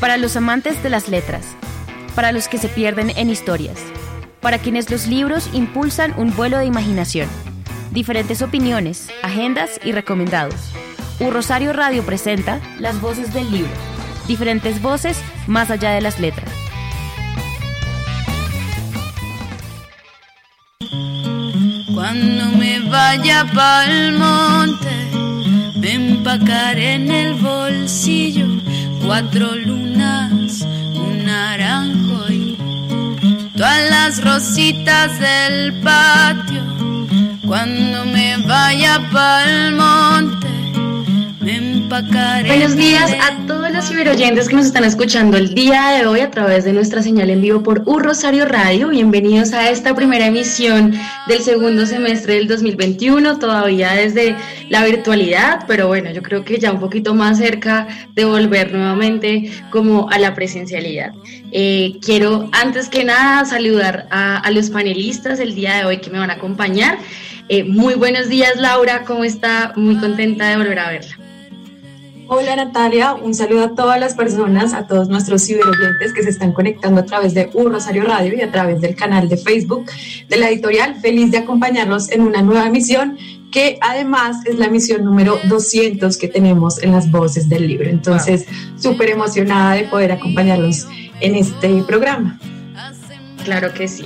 Para los amantes de las letras, para los que se pierden en historias, para quienes los libros impulsan un vuelo de imaginación, diferentes opiniones, agendas y recomendados. Un Rosario Radio presenta Las voces del libro, diferentes voces más allá de las letras. Cuando me vaya pa'l monte, me empacaré en el bolsillo cuatro lunas, un naranjo y todas las rositas del patio. Cuando me vaya pa'l monte. Buenos días a todos los ciberoyentes que nos están escuchando el día de hoy a través de nuestra señal en vivo por Un Rosario Radio. Bienvenidos a esta primera emisión del segundo semestre del 2021, todavía desde la virtualidad, pero bueno, yo creo que ya un poquito más cerca de volver nuevamente como a la presencialidad. Eh, quiero antes que nada saludar a, a, los panelistas el día de hoy que me van a acompañar. Eh, muy buenos días Laura, ¿cómo está? Muy contenta de volver a verla. Hola Natalia, un saludo a todas las personas, a todos nuestros ciberoyentes que se están conectando a través de Un Rosario Radio y a través del canal de Facebook de la editorial. Feliz de acompañarlos en una nueva emisión que además es la emisión número 200 que tenemos en las voces del libro. Entonces, súper wow. emocionada de poder acompañarlos en este programa. Claro que sí.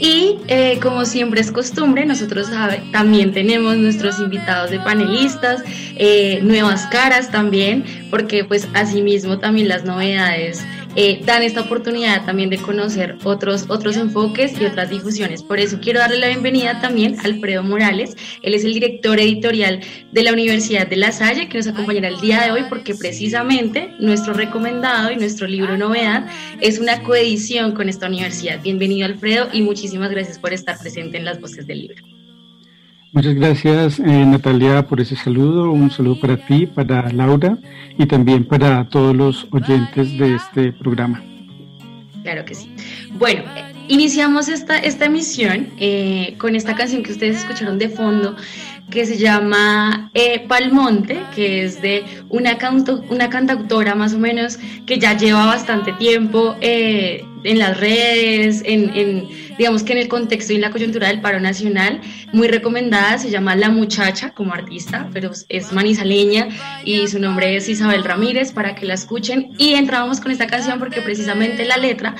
Y eh, como siempre es costumbre, nosotros también tenemos nuestros invitados de panelistas, eh, nuevas caras también, porque pues asimismo también las novedades eh, dan esta oportunidad también de conocer otros, otros enfoques y otras difusiones. Por eso quiero darle la bienvenida también a Alfredo Morales. Él es el director editorial de la Universidad de La Salle, que nos acompañará el día de hoy porque precisamente nuestro recomendado y nuestro libro novedad es una coedición con esta universidad. Bienvenido Alfredo y muchísimas gracias por estar presente en las voces del libro. Muchas gracias eh, Natalia por ese saludo, un saludo para ti, para Laura y también para todos los oyentes de este programa. Claro que sí. Bueno, iniciamos esta, esta emisión eh, con esta canción que ustedes escucharon de fondo que se llama eh, Palmonte, que es de una, canto, una cantautora más o menos que ya lleva bastante tiempo eh, en las redes, en, en, digamos que en el contexto y en la coyuntura del paro nacional, muy recomendada, se llama La Muchacha como artista, pero es manizaleña y su nombre es Isabel Ramírez, para que la escuchen. Y entramos con esta canción porque precisamente la letra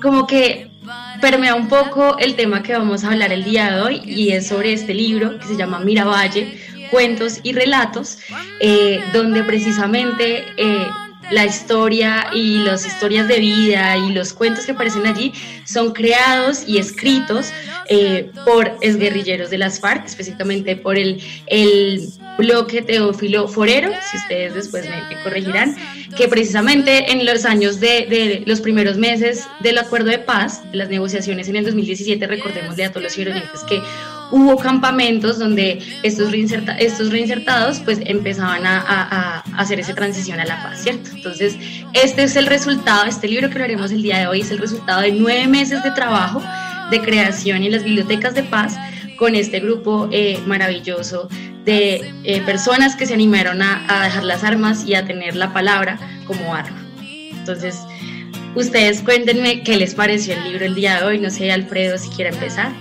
como que permea un poco el tema que vamos a hablar el día de hoy y es sobre este libro que se llama Miravalle, Cuentos y Relatos, eh, donde precisamente eh, la historia y las historias de vida y los cuentos que aparecen allí son creados y escritos eh, por exguerrilleros de las FARC, específicamente por el, el bloque Teófilo Forero, si ustedes después me, corregirán, que precisamente en los años de, de, los primeros meses del acuerdo de paz, de las negociaciones en el 2017, recordemos a todos los que hubo campamentos donde estos, reinserta, estos reinsertados pues empezaban a, a, a, hacer esa transición a la paz, ¿cierto? Entonces, este es el resultado, este libro que lo haremos el día de hoy es el resultado de nueve meses de trabajo de creación en las bibliotecas de paz con este grupo eh, maravilloso de eh, personas que se animaron a, a dejar las armas y a tener la palabra como arma. Entonces, ustedes cuéntenme qué les pareció el libro el día de hoy. No sé, Alfredo, si quiere empezar.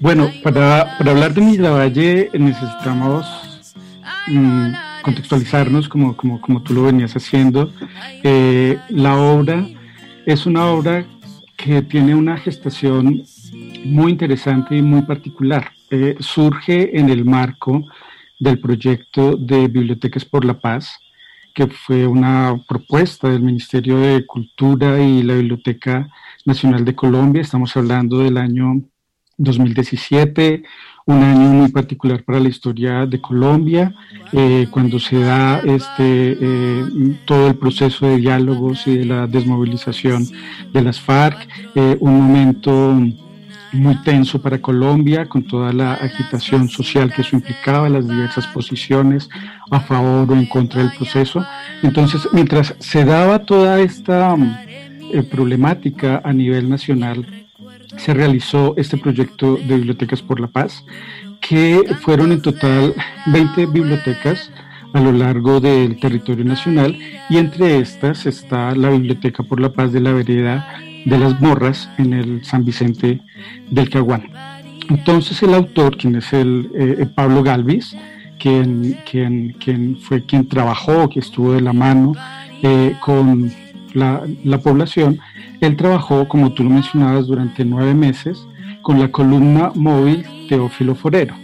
Bueno, para, hablar de Miravalle necesitamos mm, contextualizarnos como, como, como, tú lo venías haciendo. Eh, la obra es una obra que tiene una gestación muy interesante y muy particular. Eh, surge en el marco del proyecto de Bibliotecas por la Paz, que fue una propuesta del Ministerio de Cultura y la Biblioteca Nacional de Colombia. Estamos hablando del año 2017, un año muy particular para la historia de Colombia, eh, cuando se da este, eh, todo el proceso de diálogos y de la desmovilización de las FARC, eh, un momento muy tenso para Colombia, con toda la agitación social que eso implicaba, las diversas posiciones a favor o en contra del proceso. Entonces, mientras se daba toda esta problemática a nivel nacional, se realizó este proyecto de Bibliotecas por la Paz, que fueron en total 20 bibliotecas a lo largo del territorio nacional y entre estas está la Biblioteca por la Paz de la Vereda de las Morras en el San Vicente del Caguán. Entonces el autor, quien es el eh, Pablo Galvis, quien, quien, quien, fue quien trabajó, que estuvo de la mano eh, con la, la población, él trabajó, como tú lo mencionabas, durante nueve meses con la columna móvil Teófilo Forero.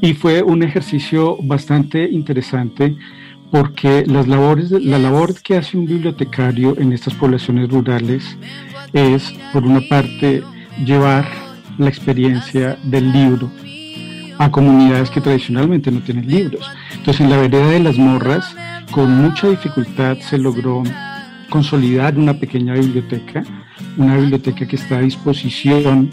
Y fue un ejercicio bastante interesante porque las labores, la labor que hace un bibliotecario en estas poblaciones rurales es, por una parte, llevar la experiencia del libro a comunidades que tradicionalmente no tienen libros. Entonces, en la vereda de las morras, con mucha dificultad se logró consolidar una pequeña biblioteca, una biblioteca que está a disposición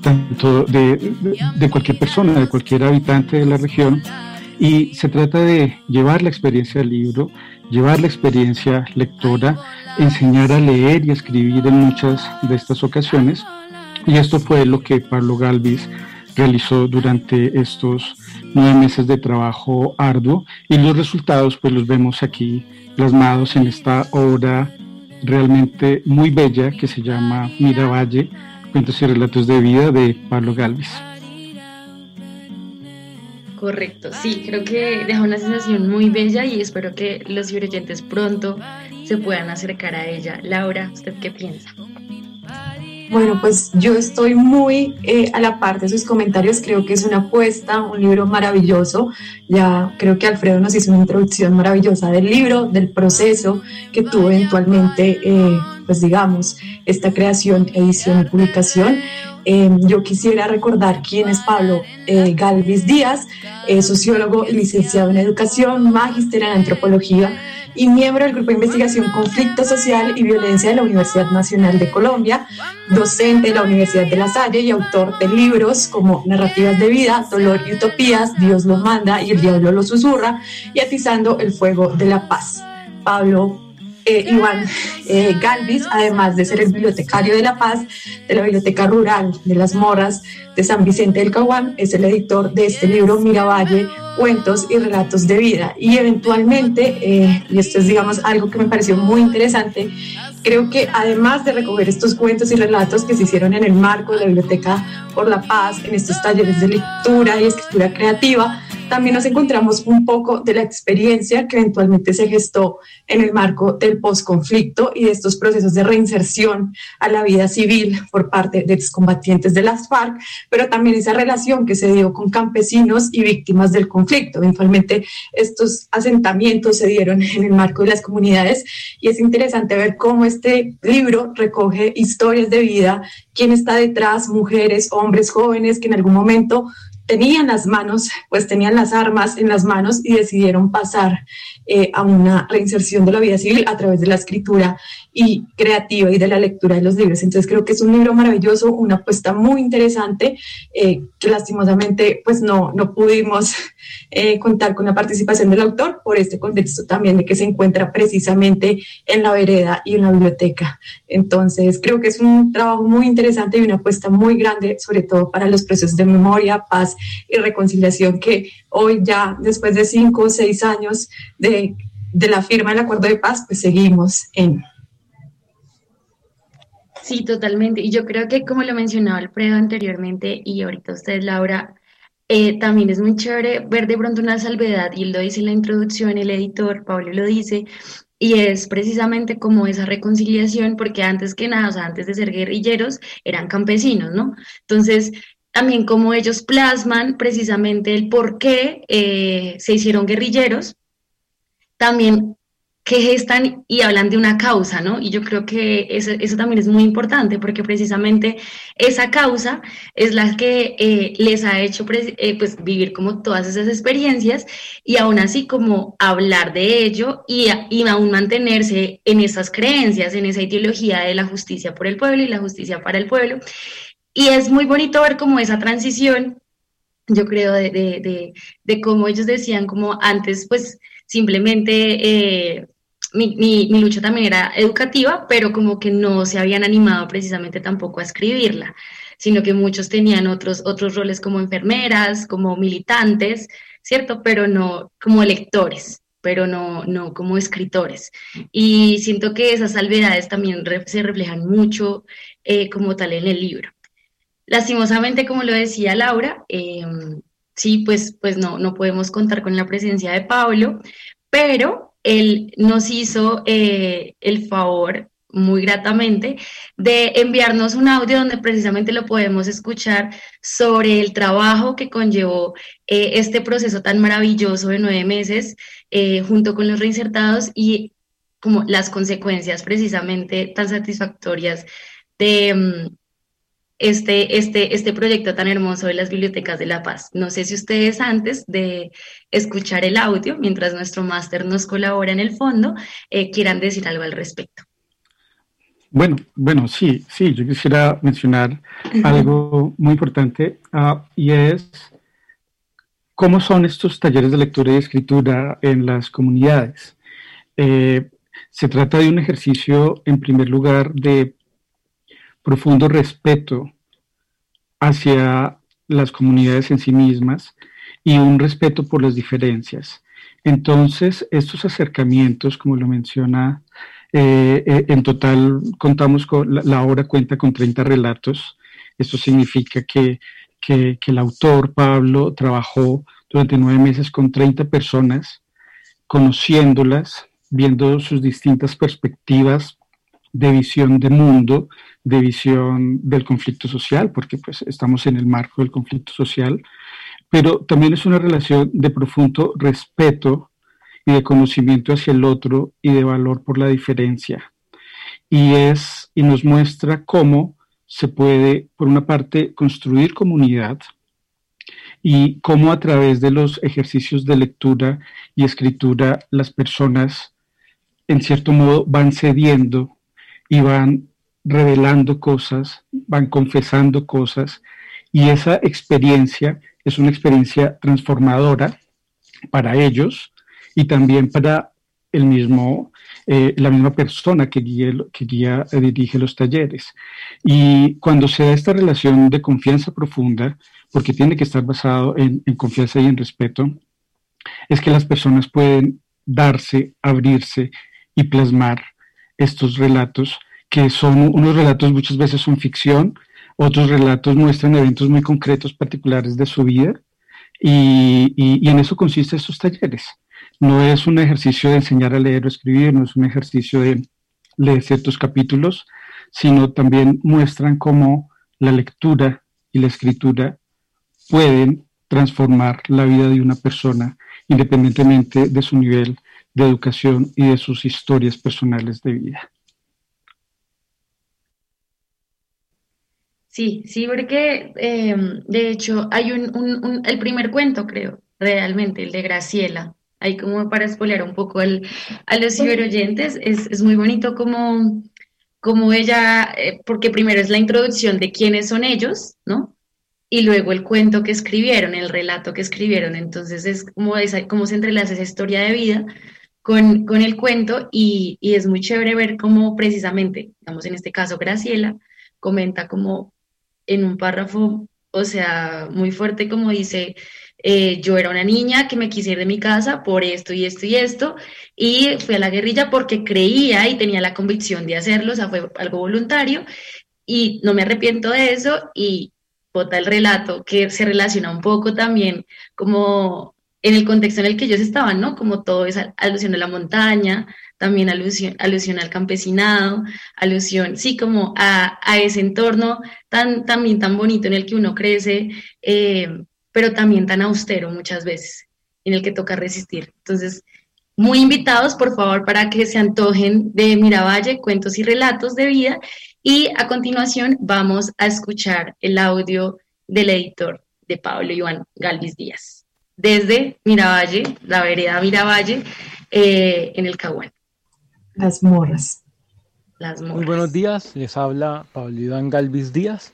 tanto de, cualquier persona, de cualquier habitante de la región, y se trata de llevar la experiencia del libro, llevar la experiencia lectora, enseñar a leer y escribir en muchas de estas ocasiones, y esto fue lo que Pablo Galvis realizó durante estos nueve meses de trabajo arduo y los resultados pues los vemos aquí plasmados en esta obra realmente muy bella que se llama Miravalle, cuentos y relatos de vida de Pablo Galvis. Correcto, sí, creo que deja una sensación muy bella y espero que los oyentes pronto se puedan acercar a ella. Laura, ¿usted qué piensa? Bueno, pues yo estoy muy eh, a la par de sus comentarios. Creo que es una apuesta, un libro maravilloso. Ya creo que Alfredo nos hizo una introducción maravillosa del libro, del proceso que tuvo eventualmente, eh, pues digamos, esta creación, edición y publicación. Eh, yo quisiera recordar quién es Pablo Galvis Díaz, sociólogo licenciado en educación, magíster en antropología y miembro del Grupo de Investigación Conflicto Social y Violencia de la Universidad Nacional de Colombia, docente de la Universidad de La Salle y autor de libros como Narrativas de Vida, Dolor y Utopías, Dios lo manda y el diablo lo susurra, y Atizando el Fuego de la Paz. Pablo eh, Iván eh, Galvis, además de ser el bibliotecario de La Paz, de la Biblioteca Rural de las Morras de San Vicente del Caguán, es el editor de este libro Miravalle, Cuentos y Relatos de Vida. Y eventualmente, eh, y esto es digamos algo que me pareció muy interesante, creo que además de recoger estos cuentos y relatos que se hicieron en el marco de la Biblioteca por la Paz, en estos talleres de lectura y escritura creativa, también nos encontramos un poco de la experiencia que eventualmente se gestó en el marco del posconflicto y de estos procesos de reinserción a la vida civil por parte de excombatientes de las FARC, pero también esa relación que se dio con campesinos y víctimas del conflicto. Eventualmente estos asentamientos se dieron en el marco de las comunidades y es interesante ver cómo este libro recoge historias de vida, quién está detrás, mujeres, hombres, jóvenes que en algún momento tenían las manos, pues tenían las armas en las manos y decidieron pasar eh, a una reinserción de la vida civil a través de la escritura y creativa y de la lectura de los libros. Entonces creo que es un libro maravilloso, una apuesta muy interesante eh, que lastimosamente pues no, no pudimos eh, contar con la participación del autor por este contexto también de que se encuentra precisamente en la vereda y en la biblioteca. Entonces creo que es un trabajo muy interesante y una apuesta muy grande, sobre todo para los procesos de memoria, paz y reconciliación que hoy ya después de cinco o seis años de, de la firma del acuerdo de paz, pues seguimos en. Sí, totalmente. Y yo creo que como lo mencionaba Alfredo anteriormente y ahorita usted, Laura, eh, también es muy chévere ver de pronto una salvedad, y él lo dice en la introducción, el editor, Pablo lo dice, y es precisamente como esa reconciliación, porque antes que nada, o sea, antes de ser guerrilleros, eran campesinos, ¿no? Entonces, también como ellos plasman precisamente el por qué eh, se hicieron guerrilleros, también que gestan y hablan de una causa, ¿no? Y yo creo que eso, también es muy importante porque precisamente esa causa es la que eh, les ha hecho eh, pues vivir como todas esas experiencias y aún así como hablar de ello y, y aún mantenerse en esas creencias, en esa ideología de la justicia por el pueblo y la justicia para el pueblo. Y es muy bonito ver como esa transición, yo creo, de, de, de, cómo ellos decían como antes pues simplemente... Eh, mi, mi, lucha también era educativa, pero como que no se habían animado precisamente tampoco a escribirla, sino que muchos tenían otros, otros roles como enfermeras, como militantes, ¿cierto? Pero no como lectores, pero no, no como escritores. Y siento que esas salvedades también se reflejan mucho eh, como tal en el libro. Lastimosamente, como lo decía Laura, em, sí, pues, pues no, no podemos contar con la presencia de Pablo, pero él nos hizo eh, el favor muy gratamente de enviarnos un audio donde precisamente lo podemos escuchar sobre el trabajo que conllevó eh, este proceso tan maravilloso de nueve meses eh, junto con los reinsertados y como las consecuencias precisamente tan satisfactorias de, mm, este, este, este proyecto tan hermoso de las bibliotecas de La Paz. No sé si ustedes antes de escuchar el audio, mientras nuestro máster nos colabora en el fondo, eh, quieran decir algo al respecto. Bueno, bueno, sí, sí, yo quisiera mencionar algo muy importante ah, y es cómo son estos talleres de lectura y escritura en las comunidades. Eh, se trata de un ejercicio, en primer lugar, de profundo respeto hacia las comunidades en sí mismas y un respeto por las diferencias. Entonces, estos acercamientos, como lo menciona, eh, eh, en total contamos con, la, obra cuenta con 30 relatos. Esto significa que, que, que el autor, Pablo, trabajó durante nueve meses con 30 personas, conociéndolas, viendo sus distintas perspectivas de visión de mundo, de visión del conflicto social, porque pues estamos en el marco del conflicto social, pero también es una relación de profundo respeto y de conocimiento hacia el otro y de valor por la diferencia. Y es y nos muestra cómo se puede, por una parte, construir comunidad y cómo a través de los ejercicios de lectura y escritura las personas, en cierto modo, van cediendo y van revelando cosas, van confesando cosas y esa experiencia es una experiencia transformadora para ellos y también para el mismo, eh, la misma persona que guía, que guía, eh, dirige los talleres. Y cuando se da esta relación de confianza profunda, porque tiene que estar basado en, en confianza y en respeto, es que las personas pueden darse, abrirse y plasmar estos relatos, que son unos relatos muchas veces son ficción, otros relatos muestran eventos muy concretos, particulares de su vida, y, en eso consiste estos talleres. No es un ejercicio de enseñar a leer o escribir, no es un ejercicio de leer ciertos capítulos, sino también muestran cómo la lectura y la escritura pueden transformar la vida de una persona independientemente de su nivel de educación y de sus historias personales de vida. Sí, sí, porque em, de hecho hay un, el primer cuento, creo, realmente, el de Graciela. Ahí como para espolear un poco el, a los ciberoyentes, es, es muy bonito como, como ella, eh, porque primero es la introducción de quiénes son ellos, ¿no? Y luego el cuento que escribieron, el relato que escribieron. Entonces es como, esa, como se entrelaza esa historia de vida con, el cuento y, es muy chévere ver cómo precisamente, digamos en este caso Graciela, comenta como en un párrafo o sea, muy fuerte como dice, eh, yo era una niña que me quise ir de mi casa por esto y esto y esto, y fui a la guerrilla porque creía y tenía la convicción de hacerlo, o sea, fue algo voluntario, y no me arrepiento de eso, y bota el relato que se relaciona un poco también como en el contexto en el que ellos estaban, ¿no? Como todo es alusión a la montaña, también alusión, al campesinado, alusión, sí, como a, ese entorno tan, también tan bonito en el que uno crece, eh, pero también tan austero muchas veces, en el que toca resistir. Entonces, muy invitados, por favor, para que se antojen de Miravalle, cuentos y relatos de vida. Y a continuación vamos a escuchar el audio del editor de Pablo Iván Galvis Díaz, desde Miravalle, la vereda Miravalle, eh, en el Caguán. Las morras. Las morras. Muy buenos días, les habla Pablo Iván Galvis Díaz,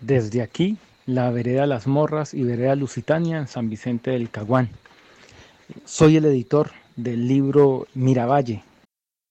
desde aquí, la vereda Las Morras y vereda Lusitania en San Vicente del Caguán. Soy el editor del libro Miravalle.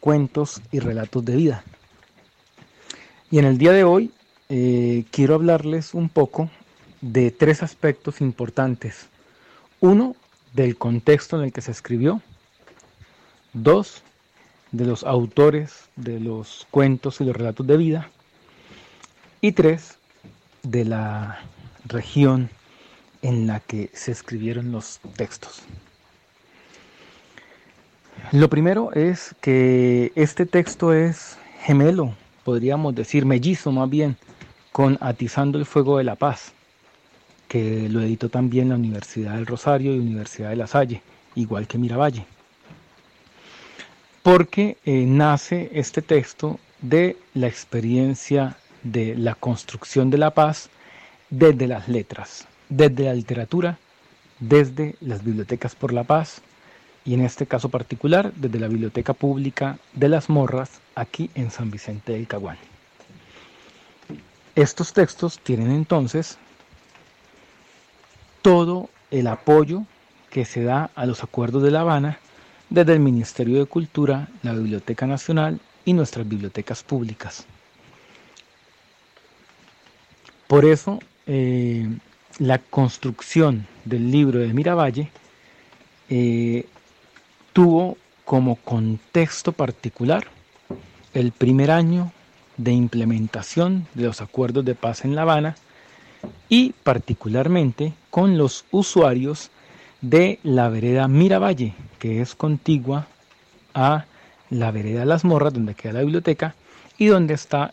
Cuentos y relatos de vida. Y en el día de hoy eh, quiero hablarles un poco de tres aspectos importantes. Uno, del contexto en el que se escribió. Dos, de los autores de los cuentos y los relatos de vida. Y tres, de la región en la que se escribieron los textos. Lo primero es que este texto es gemelo, podríamos decir mellizo más bien, con Atizando el Fuego de la Paz, que lo editó también la Universidad del Rosario y Universidad de La Salle, igual que Miravalle. Porque eh, nace este texto de la experiencia de la construcción de la paz desde las letras, desde la literatura, desde las bibliotecas por la paz, y en este caso particular desde la Biblioteca Pública de las Morras aquí en San Vicente del Caguán. Estos textos tienen entonces todo el apoyo que se da a los acuerdos de La Habana desde el Ministerio de Cultura, la Biblioteca Nacional y nuestras bibliotecas públicas. Por eso, eh, la construcción del libro de Miravalle eh, tuvo como contexto particular el primer año de implementación de los acuerdos de paz en La Habana y particularmente con los usuarios de la vereda Miravalle, que es contigua a la vereda Las Morras, donde queda la biblioteca y donde está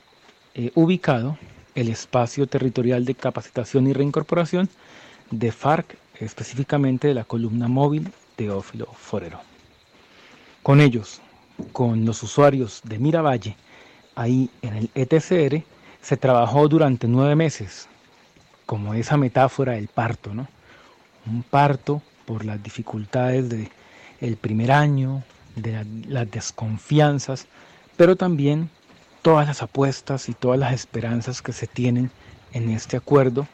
eh, ubicado el espacio territorial de capacitación y reincorporación de FARC, específicamente de la columna móvil Teófilo Forero con ellos, con los usuarios de Miravalle, ahí en el ETCR, se trabajó durante nueve meses, como esa metáfora del parto, ¿no? Un parto por las dificultades del primer año, de las desconfianzas, pero también todas las apuestas y todas las esperanzas que se tienen en este acuerdo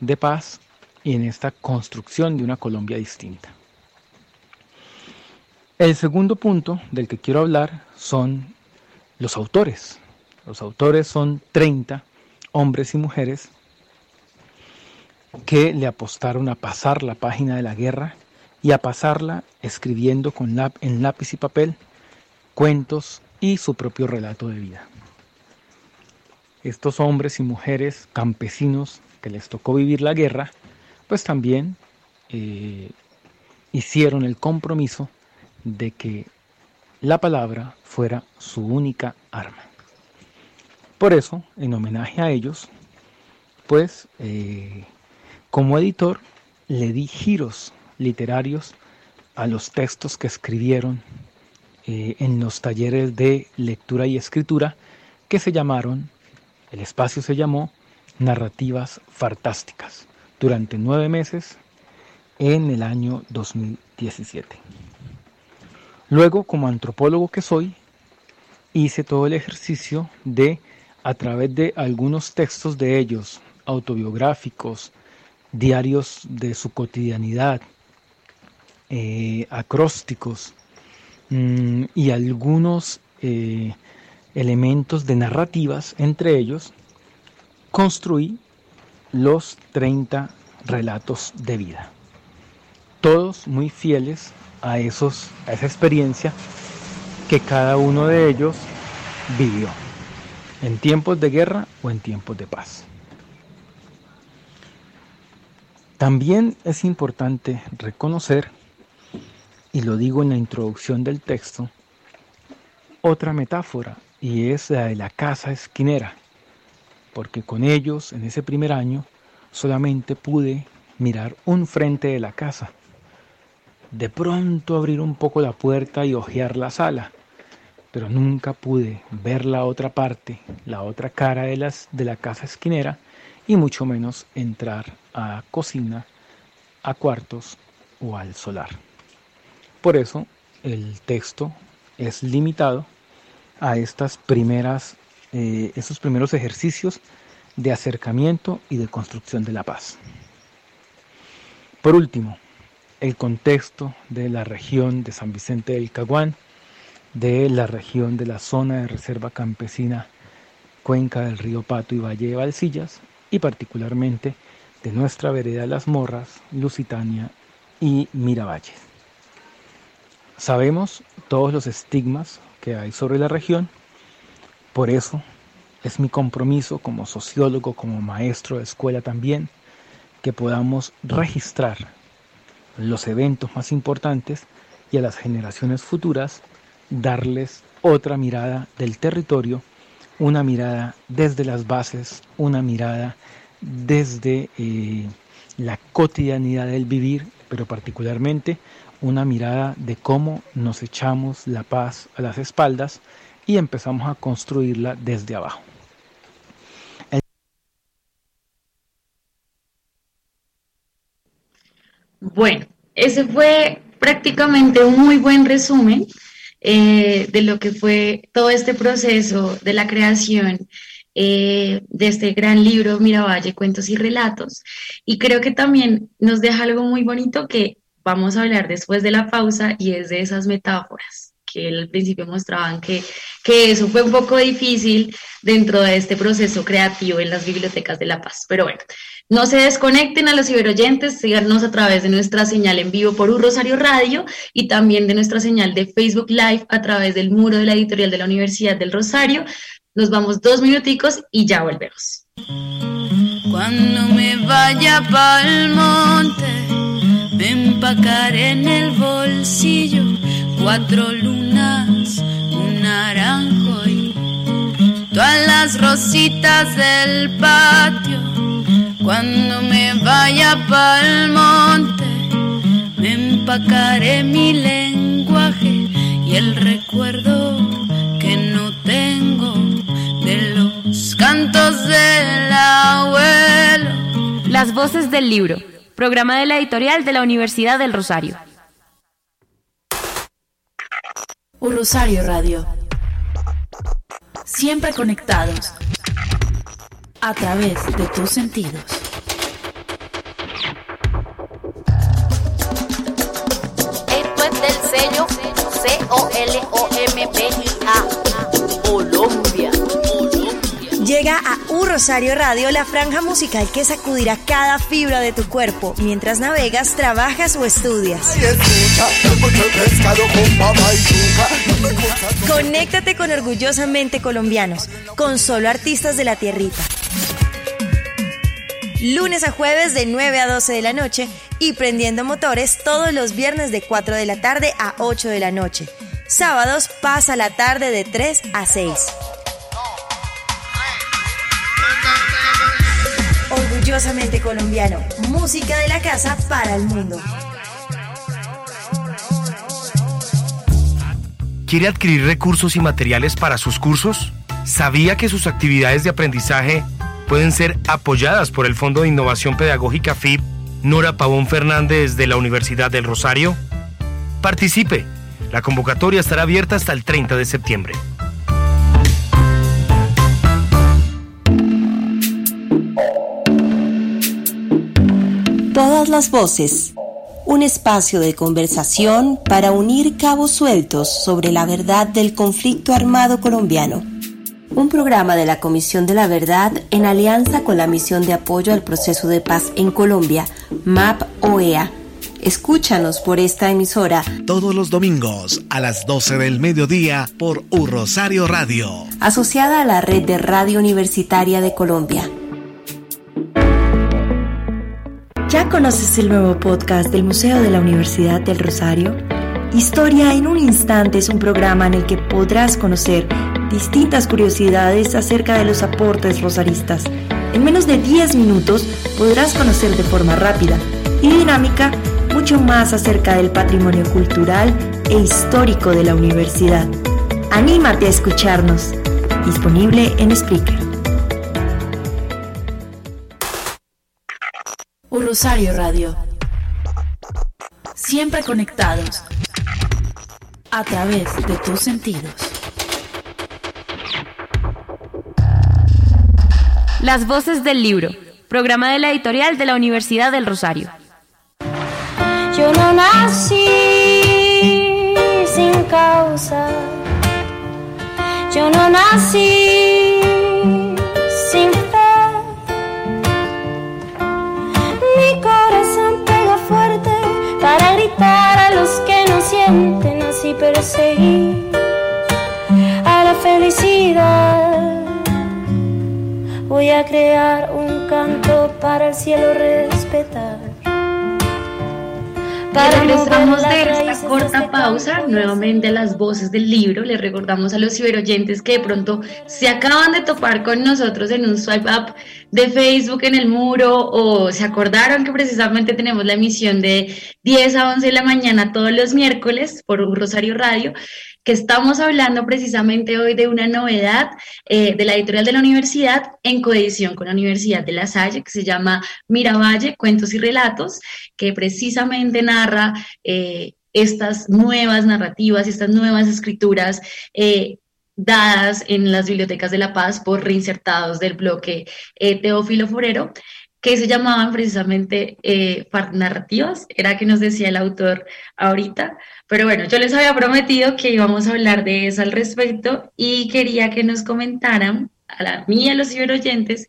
de paz y en esta construcción de una Colombia distinta. El segundo punto del que quiero hablar son los autores. Los autores son 30 hombres y mujeres que le apostaron a pasar la página de la guerra y a pasarla escribiendo con en lápiz y papel cuentos y su propio relato de vida. Estos hombres y mujeres campesinos que les tocó vivir la guerra, pues también eh, hicieron el compromiso de que la palabra fuera su única arma. Por eso, en homenaje a ellos, pues eh, como editor le di giros literarios a los textos que escribieron eh, en los talleres de lectura y escritura que se llamaron, el espacio se llamó Narrativas Fantásticas, durante nueve meses en el año 2017. Luego, como antropólogo que soy, hice todo el ejercicio de, a través de algunos textos de ellos, autobiográficos, diarios de su cotidianidad, eh, acrósticos mm, y algunos eh, elementos de narrativas, entre ellos, construí los 30 relatos de vida, todos muy fieles a, esos, a esa experiencia que cada uno de ellos vivió, en tiempos de guerra o en tiempos de paz. También es importante reconocer, y lo digo en la introducción del texto, otra metáfora, y es la de la casa esquinera, porque con ellos en ese primer año solamente pude mirar un frente de la casa, de pronto abrir un poco la puerta y hojear la sala, pero nunca pude ver la otra parte, la otra cara de, las, de la casa esquinera y mucho menos entrar a cocina, a cuartos o al solar. Por eso el texto es limitado a estas primeras, eh, estos primeros ejercicios de acercamiento y de construcción de la paz. Por último, el contexto de la región de San Vicente del Caguán, de la región de la zona de reserva campesina Cuenca del Río Pato y Valle de Valsillas, y particularmente de nuestra vereda Las Morras, Lusitania y Miravalle. Sabemos todos los estigmas que hay sobre la región, por eso es mi compromiso como sociólogo, como maestro de escuela también, que podamos registrar los eventos más importantes y a las generaciones futuras darles otra mirada del territorio, una mirada desde las bases, una mirada desde eh, la cotidianidad del vivir, pero particularmente una mirada de cómo nos echamos la paz a las espaldas y empezamos a construirla desde abajo. Bueno, ese fue prácticamente un muy buen resumen eh, de lo que fue todo este proceso de la creación eh, de este gran libro Miravalle, Cuentos y Relatos. Y creo que también nos deja algo muy bonito que vamos a hablar después de la pausa y es de esas metáforas que al principio mostraban que, que eso fue un poco difícil dentro de este proceso creativo en las bibliotecas de La Paz. Pero bueno, no se desconecten a los ciberoyentes, síganos a través de nuestra señal en vivo por Un Rosario Radio y también de nuestra señal de Facebook Live a través del muro de la editorial de la Universidad del Rosario. Nos vamos dos minuticos y ya volvemos. Cuando me vaya pa'l monte, me empacaré en el bolsillo cuatro lunas, un naranjo y todas las rositas del patio cuando me vaya pa'l monte, me empacaré mi lenguaje y el recuerdo que no tengo de los cantos del abuelo. Las voces del libro, programa de la editorial de la Universidad del Rosario. Un Rosario Radio. Siempre conectados a través de tus sentidos. Esto es del sello COLOL. Llega a U Rosario Radio la franja musical que sacudirá cada fibra de tu cuerpo mientras navegas, trabajas o estudias. Conéctate con Orgullosamente Colombianos, con solo artistas de la tierrita. Lunes a jueves de 9 a 12 de la noche y prendiendo motores todos los viernes de 4 de la tarde a 8 de la noche. Sábados pasa la tarde de 3 a 6. Orgullosamente colombiano, música de la casa para el mundo. ¿Quiere adquirir recursos y materiales para sus cursos? ¿Sabía que sus actividades de aprendizaje pueden ser apoyadas por el Fondo de Innovación Pedagógica FIP Nora Pavón Fernández de la Universidad del Rosario? Participe. La convocatoria estará abierta hasta el 30 de septiembre. Todas las voces. Un espacio de conversación para unir cabos sueltos sobre la verdad del conflicto armado colombiano. Un programa de la Comisión de la Verdad en alianza con la Misión de Apoyo al Proceso de Paz en Colombia, MAP OEA. Escúchanos por esta emisora todos los domingos a las 12 del mediodía por U Rosario Radio, asociada a la Red de Radio Universitaria de Colombia. ¿Ya conoces el nuevo podcast del Museo de la Universidad del Rosario? Historia en un instante es un programa en el que podrás conocer distintas curiosidades acerca de los aportes rosaristas. En menos de 10 minutos podrás conocer de forma rápida y dinámica mucho más acerca del patrimonio cultural e histórico de la universidad. Anímate a escucharnos. Disponible en Spreaker. Rosario Radio. Siempre conectados a través de tus sentidos. Las voces del libro, programa de la editorial de la Universidad del Rosario. Yo no nací sin causa. Yo no nací que no sienten así perseguir a la felicidad. Voy a crear un canto para el cielo respetar. Regresamos de esta corta pausa, nuevamente las voces del libro. Les recordamos a los ciberoyentes que de pronto se acaban de topar con nosotros en un swipe up de Facebook en el muro o se acordaron que precisamente tenemos la emisión de 10 a 11 de la mañana todos los miércoles por Rosario Radio que estamos hablando precisamente hoy de una novedad eh, de la editorial de la universidad en coedición con la Universidad de La Salle, que se llama Miravalle, Cuentos y Relatos, que precisamente narra eh, estas nuevas narrativas, estas nuevas escrituras. Eh, dadas en las bibliotecas de La Paz por reinsertados del bloque Teófilo Forero, que se llamaban precisamente eh, narrativas, era que nos decía el autor ahorita, pero bueno, yo les había prometido que íbamos a hablar de eso al respecto y quería que nos comentaran, a la, mí y a los ciberoyentes,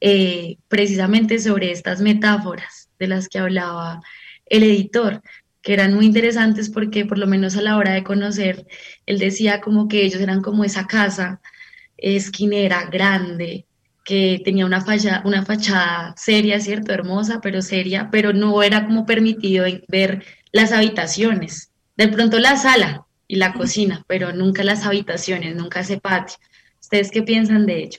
eh, precisamente sobre estas metáforas de las que hablaba el editor, que eran muy interesantes porque por lo menos a la hora de conocer, él decía como que ellos eran como esa casa esquinera grande, que tenía una, falla, una fachada seria, ¿cierto? Hermosa, pero seria, pero no era como permitido ver las habitaciones. De pronto la sala y la cocina, pero nunca las habitaciones, nunca ese patio. ¿Ustedes qué piensan de ello?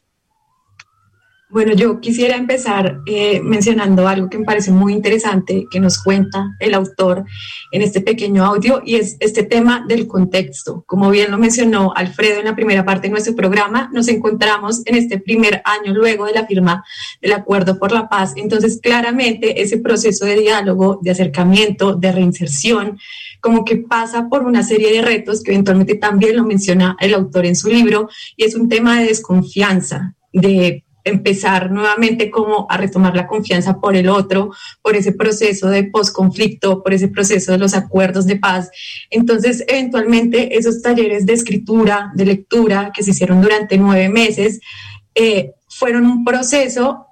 Bueno, yo quisiera empezar eh, mencionando algo que me parece muy interesante que nos cuenta el autor en este pequeño audio y es este tema del contexto. Como bien lo mencionó Alfredo en la primera parte de nuestro programa, nos encontramos en este primer año luego de la firma del Acuerdo por la Paz. Entonces, claramente ese proceso de diálogo, de acercamiento, de reinserción, como que pasa por una serie de retos que eventualmente también lo menciona el autor en su libro y es un tema de desconfianza, de empezar nuevamente como a retomar la confianza por el otro, por ese proceso de posconflicto, por ese proceso de los acuerdos de paz. Entonces, eventualmente, esos talleres de escritura, de lectura que se hicieron durante nueve meses, eh, fueron un proceso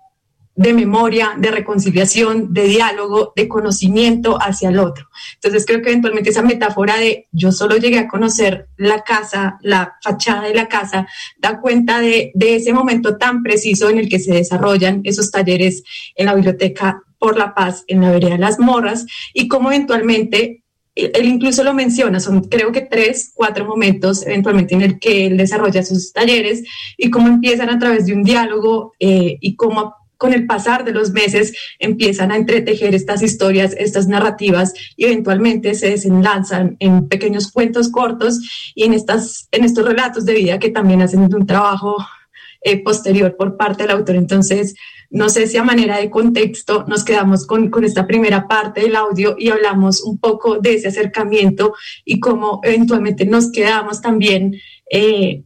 de memoria, de reconciliación, de diálogo, de conocimiento hacia el otro. Entonces creo que eventualmente esa metáfora de yo solo llegué a conocer la casa, la fachada de la casa, da cuenta de, ese momento tan preciso en el que se desarrollan esos talleres en la biblioteca por la paz, en la vereda de las morras, y cómo eventualmente él incluso lo menciona, son creo que tres, cuatro momentos eventualmente en el que él desarrolla sus talleres y cómo empiezan a través de un diálogo eh, y cómo con el pasar de los meses empiezan a entretejer estas historias, estas narrativas y eventualmente se desenlazan en pequeños cuentos cortos y en, estas, en estos relatos de vida que también hacen un trabajo eh, posterior por parte del autor. Entonces, no sé si a manera de contexto nos quedamos con, con, esta primera parte del audio y hablamos un poco de ese acercamiento y cómo eventualmente nos quedamos también eh,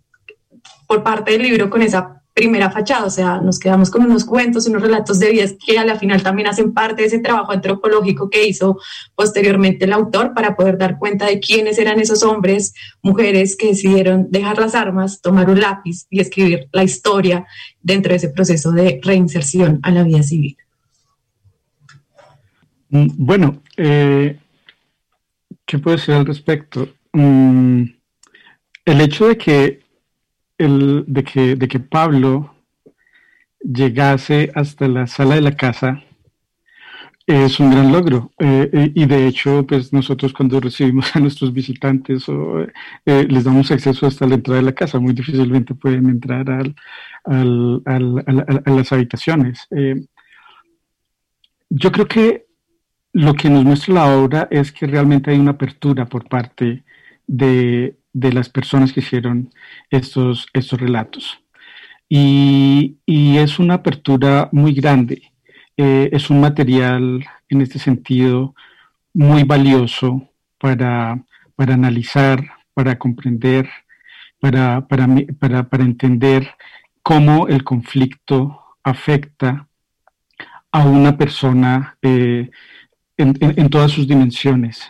por parte del libro con esa primera fachada, o sea, nos quedamos con unos cuentos, unos relatos de vidas que a la final también hacen parte de ese trabajo antropológico que hizo posteriormente el autor para poder dar cuenta de quiénes eran esos hombres, mujeres que decidieron dejar las armas, tomar un lápiz y escribir la historia dentro de ese proceso de reinserción a la vida civil. Mm, bueno, eh, ¿qué puedo decir al respecto? Mm, el hecho de que de, que, de que Pablo llegase hasta la sala de la casa es un gran logro. Eh, eh, y de hecho, pues nosotros cuando recibimos a nuestros visitantes o eh, les damos acceso hasta la entrada de la casa, muy difícilmente pueden entrar al, a, las habitaciones. yo creo que lo que nos muestra la obra es que realmente hay una apertura por parte de, de las personas que hicieron estos, estos relatos. Y, es una apertura muy grande. Eh, es un material en este sentido muy valioso para, para analizar, para comprender, para, para, para, entender cómo el conflicto afecta a una persona eh, en, en, todas sus dimensiones,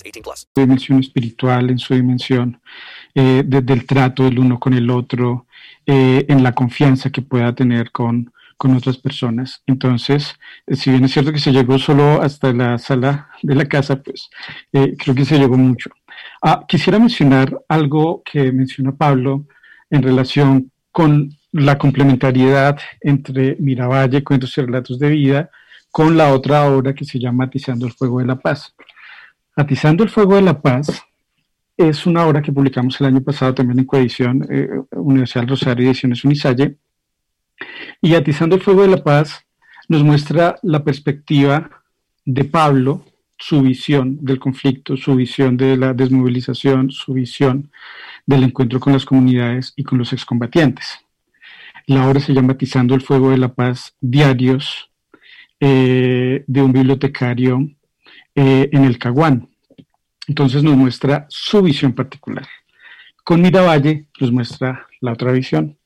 18 plus. Dimensión espiritual en su dimensión eh, desde el trato del uno con el otro, eh, en la confianza que pueda tener con con otras personas. Entonces, eh, si bien es cierto que se llegó solo hasta la sala de la casa, pues eh, creo que se llegó mucho. Ah, quisiera mencionar algo que menciona Pablo en relación con la complementariedad entre Miravalle, Cuentos y Relatos de Vida, con la otra obra que se llama Atizando el Fuego de la Paz. Atizando el Fuego de la Paz es una obra que publicamos el año pasado también en coedición eh, Universidad Rosario Ediciones Unisalle. Y Atizando el Fuego de la Paz nos muestra la perspectiva de Pablo, su visión del conflicto, su visión de la desmovilización, su visión del encuentro con las comunidades y con los excombatientes. La obra se llama Tizando el Fuego de la Paz, Diarios eh, de un bibliotecario eh, en el Caguán. Entonces nos muestra su visión particular. Con Miravalle nos muestra la otra visión,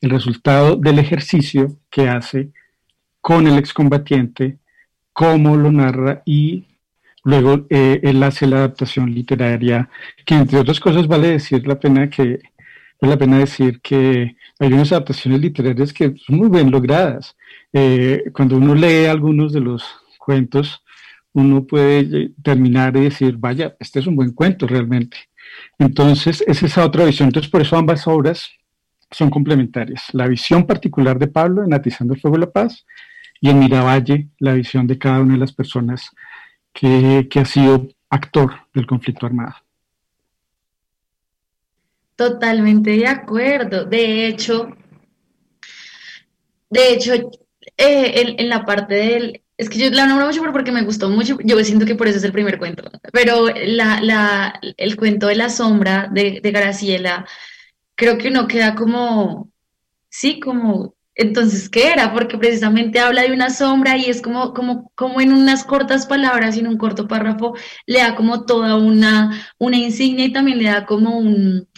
el resultado del ejercicio que hace con el excombatiente, cómo lo narra y luego eh, él hace la adaptación literaria, que entre otras cosas vale decir la pena que vale la pena decir que hay unas adaptaciones literarias que son muy bien logradas. Eh, cuando uno lee algunos de los cuentos, uno puede terminar y decir, vaya, este es un buen cuento realmente. Entonces, es esa otra visión. Entonces, por eso ambas obras son complementarias. La visión particular de Pablo en Atizando el Fuego de la Paz y en Miravalle la visión de cada una de las personas que, que ha sido actor del conflicto armado. Totalmente de acuerdo. De hecho, de hecho, eh, en, la parte del... Es que yo la nombro mucho porque me gustó mucho. Yo siento que por eso es el primer cuento. Pero la, la, el cuento de la sombra de, de Graciela, creo que uno queda como, sí, como, entonces, ¿qué era? Porque precisamente habla de una sombra y es como, como, como en unas cortas palabras y en un corto párrafo le da como toda una, una insignia y también le da como un,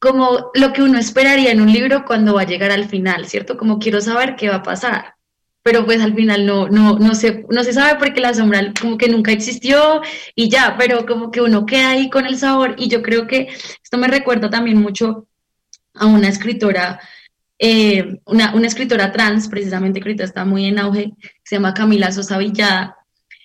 como lo que uno esperaría en un libro cuando va a llegar al final, ¿cierto? Como quiero saber qué va a pasar. Pero pues al final no, no, no, se, no se sabe porque la sombra como que nunca existió y ya, pero como que uno queda ahí con el sabor y yo creo que esto me recuerda también mucho a una escritora, eh, una, una, escritora trans, precisamente que ahorita está muy en auge, se llama Camila Sosa Villada,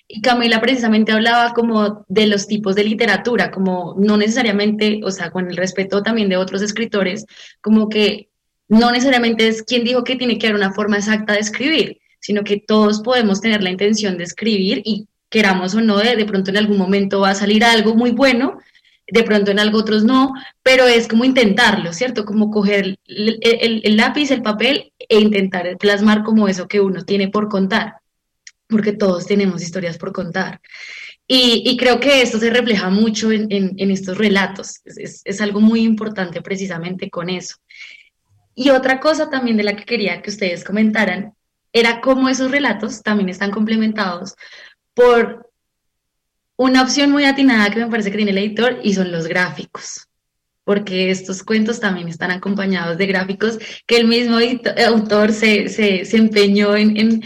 y Camila precisamente hablaba como de los tipos de literatura, como no necesariamente, o sea, con el respeto también de otros escritores, como que no necesariamente es quien dijo que tiene que haber una forma exacta de escribir, sino que todos podemos tener la intención de escribir y queramos o no, de, de pronto en algún momento va a salir algo muy bueno, de pronto en algo otros no, pero es como intentarlo, ¿cierto? Como coger el, el lápiz, el papel e intentar plasmar como eso que uno tiene por contar porque todos tenemos historias por contar. Y, creo que esto se refleja mucho en, estos relatos. Es, algo muy importante precisamente con eso. Y otra cosa también de la que quería que ustedes comentaran era cómo esos relatos también están complementados por una opción muy atinada que me parece que tiene el editor y son los gráficos. Porque estos cuentos también están acompañados de gráficos que el mismo autor se, se, empeñó en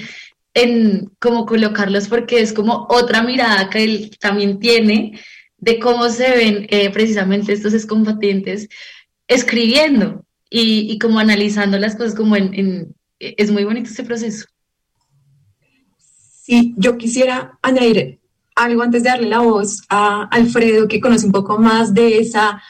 en cómo colocarlos porque es como otra mirada que él también tiene de cómo se ven eh, precisamente estos excombatientes escribiendo y, como analizando las cosas como en, Es muy bonito ese proceso. Sí, yo quisiera añadir algo antes de darle la voz a Alfredo, que conoce un poco más de esa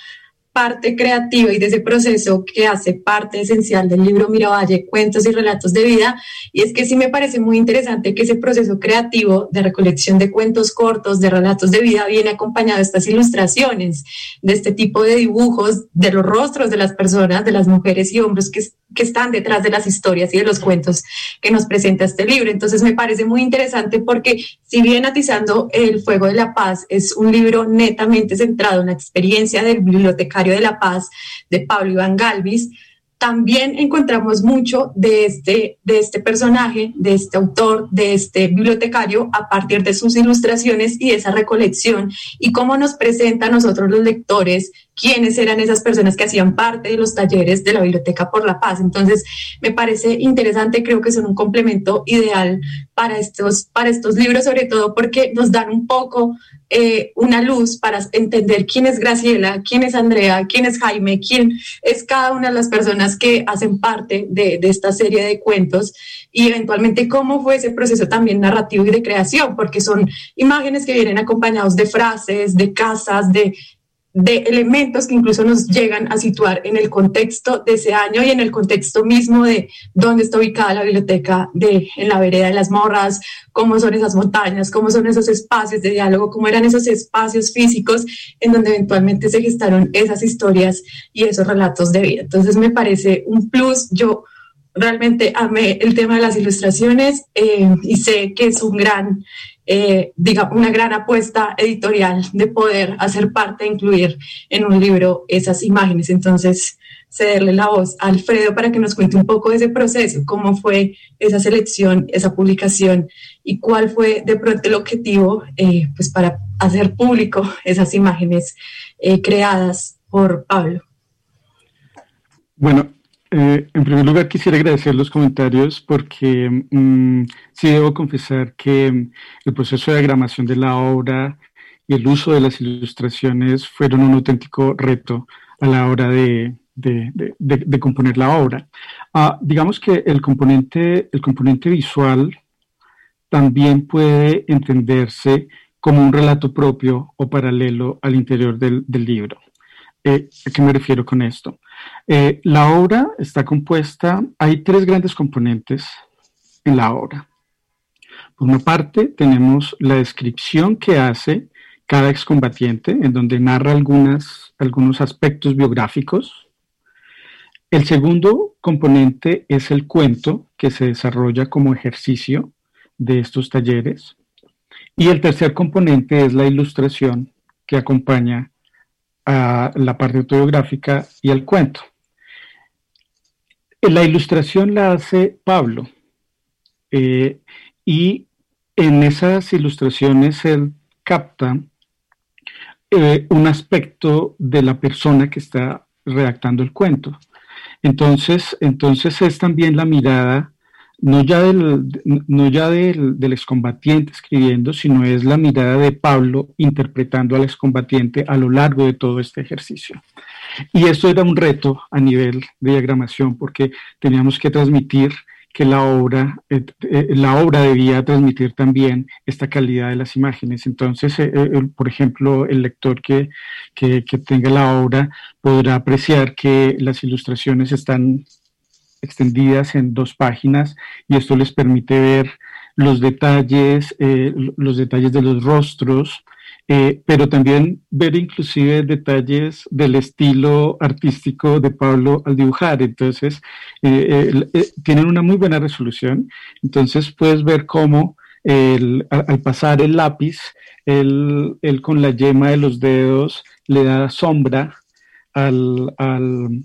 parte creativa y de ese proceso que hace parte esencial del libro Miravalle, Cuentos y Relatos de Vida. Y es que sí me parece muy interesante que ese proceso creativo de recolección de cuentos cortos, de relatos de vida, viene acompañado de estas ilustraciones, de este tipo de dibujos, de los rostros de las personas, de las mujeres y hombres que, que están detrás de las historias y de los cuentos que nos presenta este libro. Entonces me parece muy interesante porque si bien Atizando el Fuego de la Paz es un libro netamente centrado en la experiencia del bibliotecario, de la Paz de Pablo Iván Galvis, también encontramos mucho de este, de este personaje, de este autor, de este bibliotecario, a partir de sus ilustraciones y esa recolección, y cómo nos presenta a nosotros los lectores quiénes eran esas personas que hacían parte de los talleres de la Biblioteca por la Paz. Entonces, me parece interesante, creo que son un complemento ideal para estos, para estos libros, sobre todo porque nos dan un poco eh, una luz para entender quién es Graciela, quién es Andrea, quién es Jaime, quién es cada una de las personas que hacen parte de, esta serie de cuentos y eventualmente cómo fue ese proceso también narrativo y de creación, porque son imágenes que vienen acompañados de frases, de casas, de de elementos que incluso nos llegan a situar en el contexto de ese año y en el contexto mismo de dónde está ubicada la biblioteca de en la vereda de las morras, cómo son esas montañas, cómo son esos espacios de diálogo, cómo eran esos espacios físicos en donde eventualmente se gestaron esas historias y esos relatos de vida. Entonces me parece un plus. Yo realmente amé el tema de las ilustraciones eh, y sé que es un gran eh, diga, una gran apuesta editorial de poder hacer parte, incluir en un libro esas imágenes. Entonces, cederle la voz a Alfredo para que nos cuente un poco de ese proceso, cómo fue esa selección, esa publicación y cuál fue de pronto el objetivo eh, pues para hacer público esas imágenes eh, creadas por Pablo. Bueno, eh, en primer lugar quisiera agradecer los comentarios porque mm, sí debo confesar que el proceso de diagramación de la obra y el uso de las ilustraciones fueron un auténtico reto a la hora de, de, componer la obra. Ah, digamos que el componente, el componente visual también puede entenderse como un relato propio o paralelo al interior del, libro. Eh, ¿A qué me refiero con esto? Eh, la obra está compuesta, hay tres grandes componentes en la obra. Por una parte, tenemos la descripción que hace cada excombatiente, en donde narra algunas, algunos aspectos biográficos. El segundo componente es el cuento que se desarrolla como ejercicio de estos talleres. Y el tercer componente es la ilustración que acompaña a la parte autobiográfica y al cuento. La ilustración la hace Pablo eh, y en esas ilustraciones él capta eh, un aspecto de la persona que está redactando el cuento. Entonces, entonces es también la mirada, no ya del, no ya del, del, excombatiente escribiendo, sino es la mirada de Pablo interpretando al excombatiente a lo largo de todo este ejercicio. Y esto era un reto a nivel de diagramación porque teníamos que transmitir que la obra, eh, eh, la obra debía transmitir también esta calidad de las imágenes. Entonces, eh, por ejemplo, el lector que, que, tenga la obra podrá apreciar que las ilustraciones están extendidas en dos páginas y esto les permite ver los detalles, los detalles de los rostros, eh, pero también ver inclusive detalles del estilo artístico de Pablo al dibujar. Entonces, eh, eh, tienen una muy buena resolución. Entonces, puedes ver cómo al, pasar el lápiz, él, con la yema de los dedos le da sombra al, al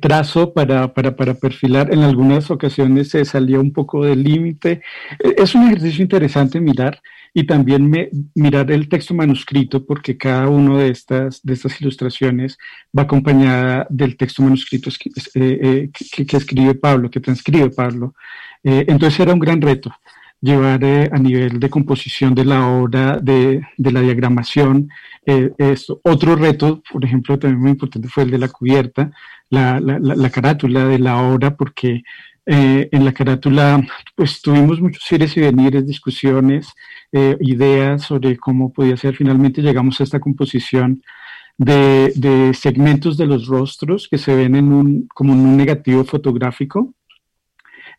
trazo para, para, perfilar. En algunas ocasiones se salía un poco del límite. Es un ejercicio interesante mirar y también mirar el texto manuscrito porque cada una de estas, de estas ilustraciones va acompañada del texto manuscrito eh, eh, que, escribe Pablo, que transcribe Pablo. Eh, entonces era un gran reto llevar a nivel de composición de la obra, de, de la diagramación. esto. Otro reto, por ejemplo, también muy importante fue el de la cubierta, la, la, la carátula de la obra, porque en la carátula pues tuvimos muchos series y venires, discusiones, eh, ideas sobre cómo podía ser. Finalmente llegamos a esta composición de, segmentos de los rostros que se ven en un, como en un negativo fotográfico.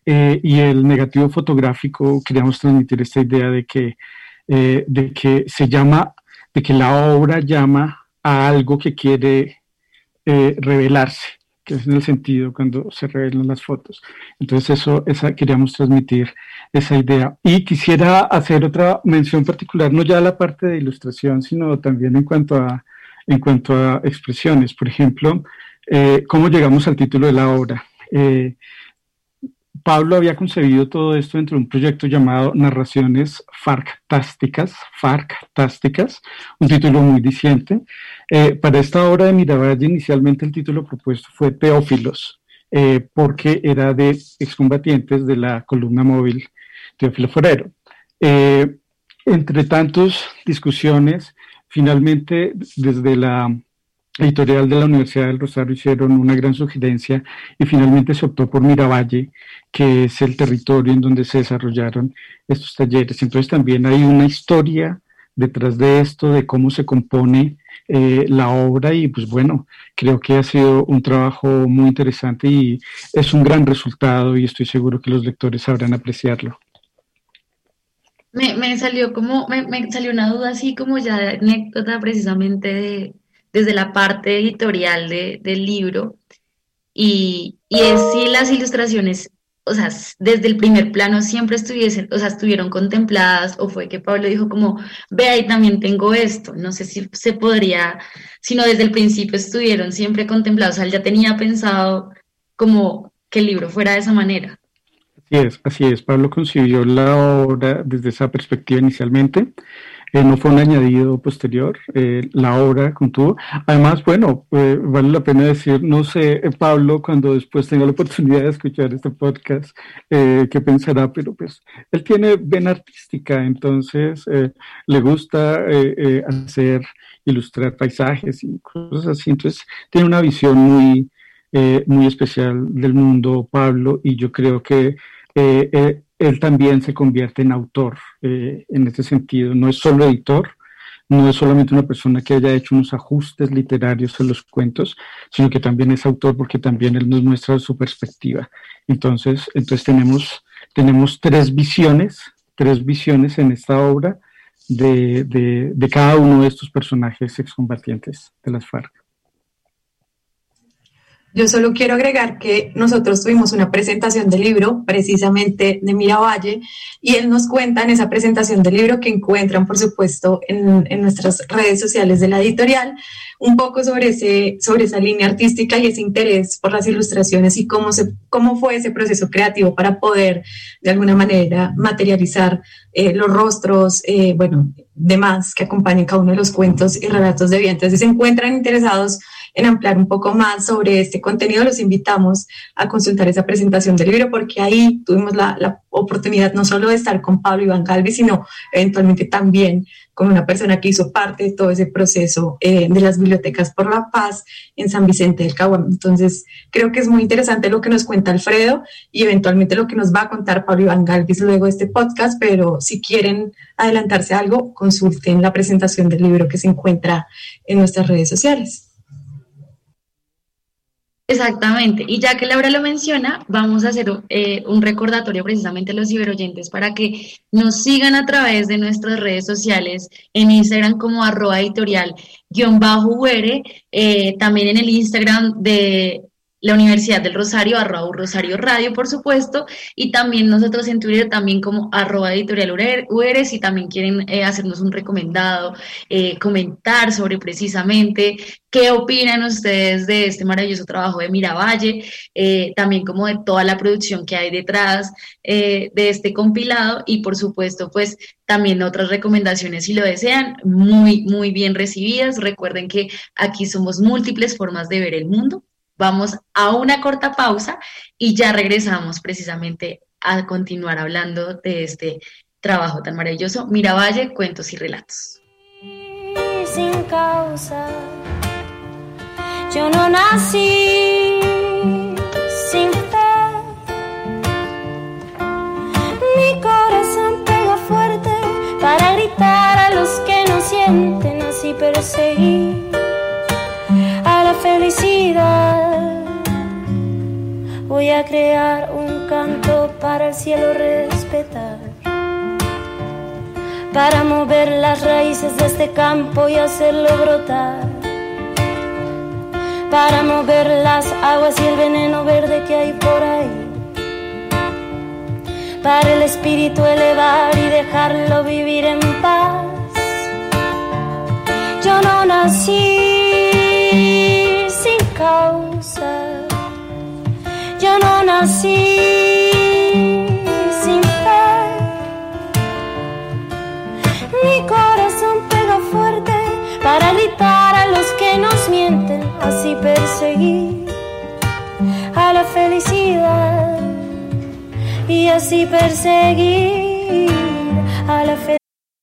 Eh, y el negativo fotográfico queríamos transmitir esta idea de que, eh, de que se llama, de que la obra llama a algo que quiere revelarse que es en el sentido cuando se revelan las fotos. Entonces eso esa, queríamos transmitir esa idea. Y quisiera hacer otra mención particular, no ya la parte de ilustración, sino también en cuanto a, en cuanto a expresiones. Por ejemplo, eh, cómo llegamos al título de la obra. Eh, Pablo había concebido todo esto dentro de un proyecto llamado Narraciones Farctásticas, Farctásticas, un título muy diciente. Eh, para esta obra de Miravalle, inicialmente el título propuesto fue Teófilos, eh, porque era de excombatientes de la columna móvil Teófilo Forero. Eh, entre tantas discusiones, finalmente desde la editorial de la Universidad del Rosario hicieron una gran sugerencia y finalmente se optó por Miravalle, que es el territorio en donde se desarrollaron estos talleres. Entonces también hay una historia detrás de esto, de cómo se compone eh, la obra y pues bueno, creo que ha sido un trabajo muy interesante y es un gran resultado y estoy seguro que los lectores sabrán apreciarlo. Me, salió como, me, me, salió una duda así como ya anécdota precisamente de, desde la parte editorial del libro. Y, y es si las ilustraciones o sea, desde el primer plano siempre estuviesen, o sea, estuvieron contempladas o fue que Pablo dijo como, ve ahí también tengo esto, no sé si se podría, sino desde el principio estuvieron siempre contemplados, o sea, él ya tenía pensado como que el libro fuera de esa manera. Así es, así es, Pablo concibió la obra desde esa perspectiva inicialmente eh, no fue un añadido posterior, eh, la obra contuvo. Además, bueno, eh, vale la pena decir, no sé, Pablo, cuando después tenga la oportunidad de escuchar este podcast, qué pensará, pero pues él tiene vena artística, entonces le gusta hacer, ilustrar paisajes y cosas así, entonces tiene una visión muy, muy especial del mundo, Pablo, y yo creo que él también se convierte en autor eh, en ese sentido. No es solo editor, no es solamente una persona que haya hecho unos ajustes literarios en los cuentos, sino que también es autor porque también él nos muestra su perspectiva. Entonces, entonces tenemos, tenemos tres visiones, tres visiones en esta obra de, de, de cada uno de estos personajes excombatientes de las FARC. Yo solo quiero agregar que nosotros tuvimos una presentación del libro precisamente de Miravalle y él nos cuenta en esa presentación del libro que encuentran, por supuesto, en, en nuestras redes sociales de la editorial, un poco sobre, ese, sobre esa línea artística y ese interés por las ilustraciones y cómo, se, cómo fue ese proceso creativo para poder de alguna manera materializar eh, los rostros, eh, bueno, demás que acompañan cada uno de los cuentos y relatos de vida. Entonces, si se encuentran interesados en ampliar un poco más sobre este contenido, los invitamos a consultar esa presentación del libro porque ahí tuvimos la, oportunidad no solo de estar con Pablo Iván Galvez, sino eventualmente también con una persona que hizo parte de todo ese proceso eh, de las bibliotecas por la paz en San Vicente del Caguán. Entonces, creo que es muy interesante lo que nos cuenta Alfredo y eventualmente lo que nos va a contar Pablo Iván Galvis luego de este podcast, pero si quieren adelantarse algo, consulten la presentación del libro que se encuentra en nuestras redes sociales. Exactamente, y ya que Laura lo menciona, vamos a hacer eh, un recordatorio precisamente a los ciberoyentes para que nos sigan a través de nuestras redes sociales en Instagram como arroba editorial guion eh, también en el Instagram de la Universidad del Rosario, arroba Rosario Radio, por supuesto, y también nosotros en Twitter también como arroba editorial UR, si también quieren eh, hacernos un recomendado, eh, comentar sobre precisamente qué opinan ustedes de este maravilloso trabajo de Miravalle, eh, también como de toda la producción que hay detrás de este compilado y por supuesto pues también otras recomendaciones si lo desean, muy, muy bien recibidas. Recuerden que aquí somos múltiples formas de ver el mundo Vamos a una corta pausa y ya regresamos precisamente a continuar hablando de este trabajo tan maravilloso. Miravalle, cuentos y relatos. Sin causa, yo no nací sin fe. Mi corazón pega fuerte para gritar a los que no sienten, así perseguir felicidad Voy a crear un canto para el cielo respetar. Para mover las raíces de este campo y hacerlo brotar. Para mover las aguas y el veneno verde que hay por ahí. Para el espíritu elevar y dejarlo vivir en paz. Yo no nací yo no nací sin fe. Mi corazón pega fuerte para gritar a los que nos mienten, así perseguir a la felicidad y así perseguir a la felicidad.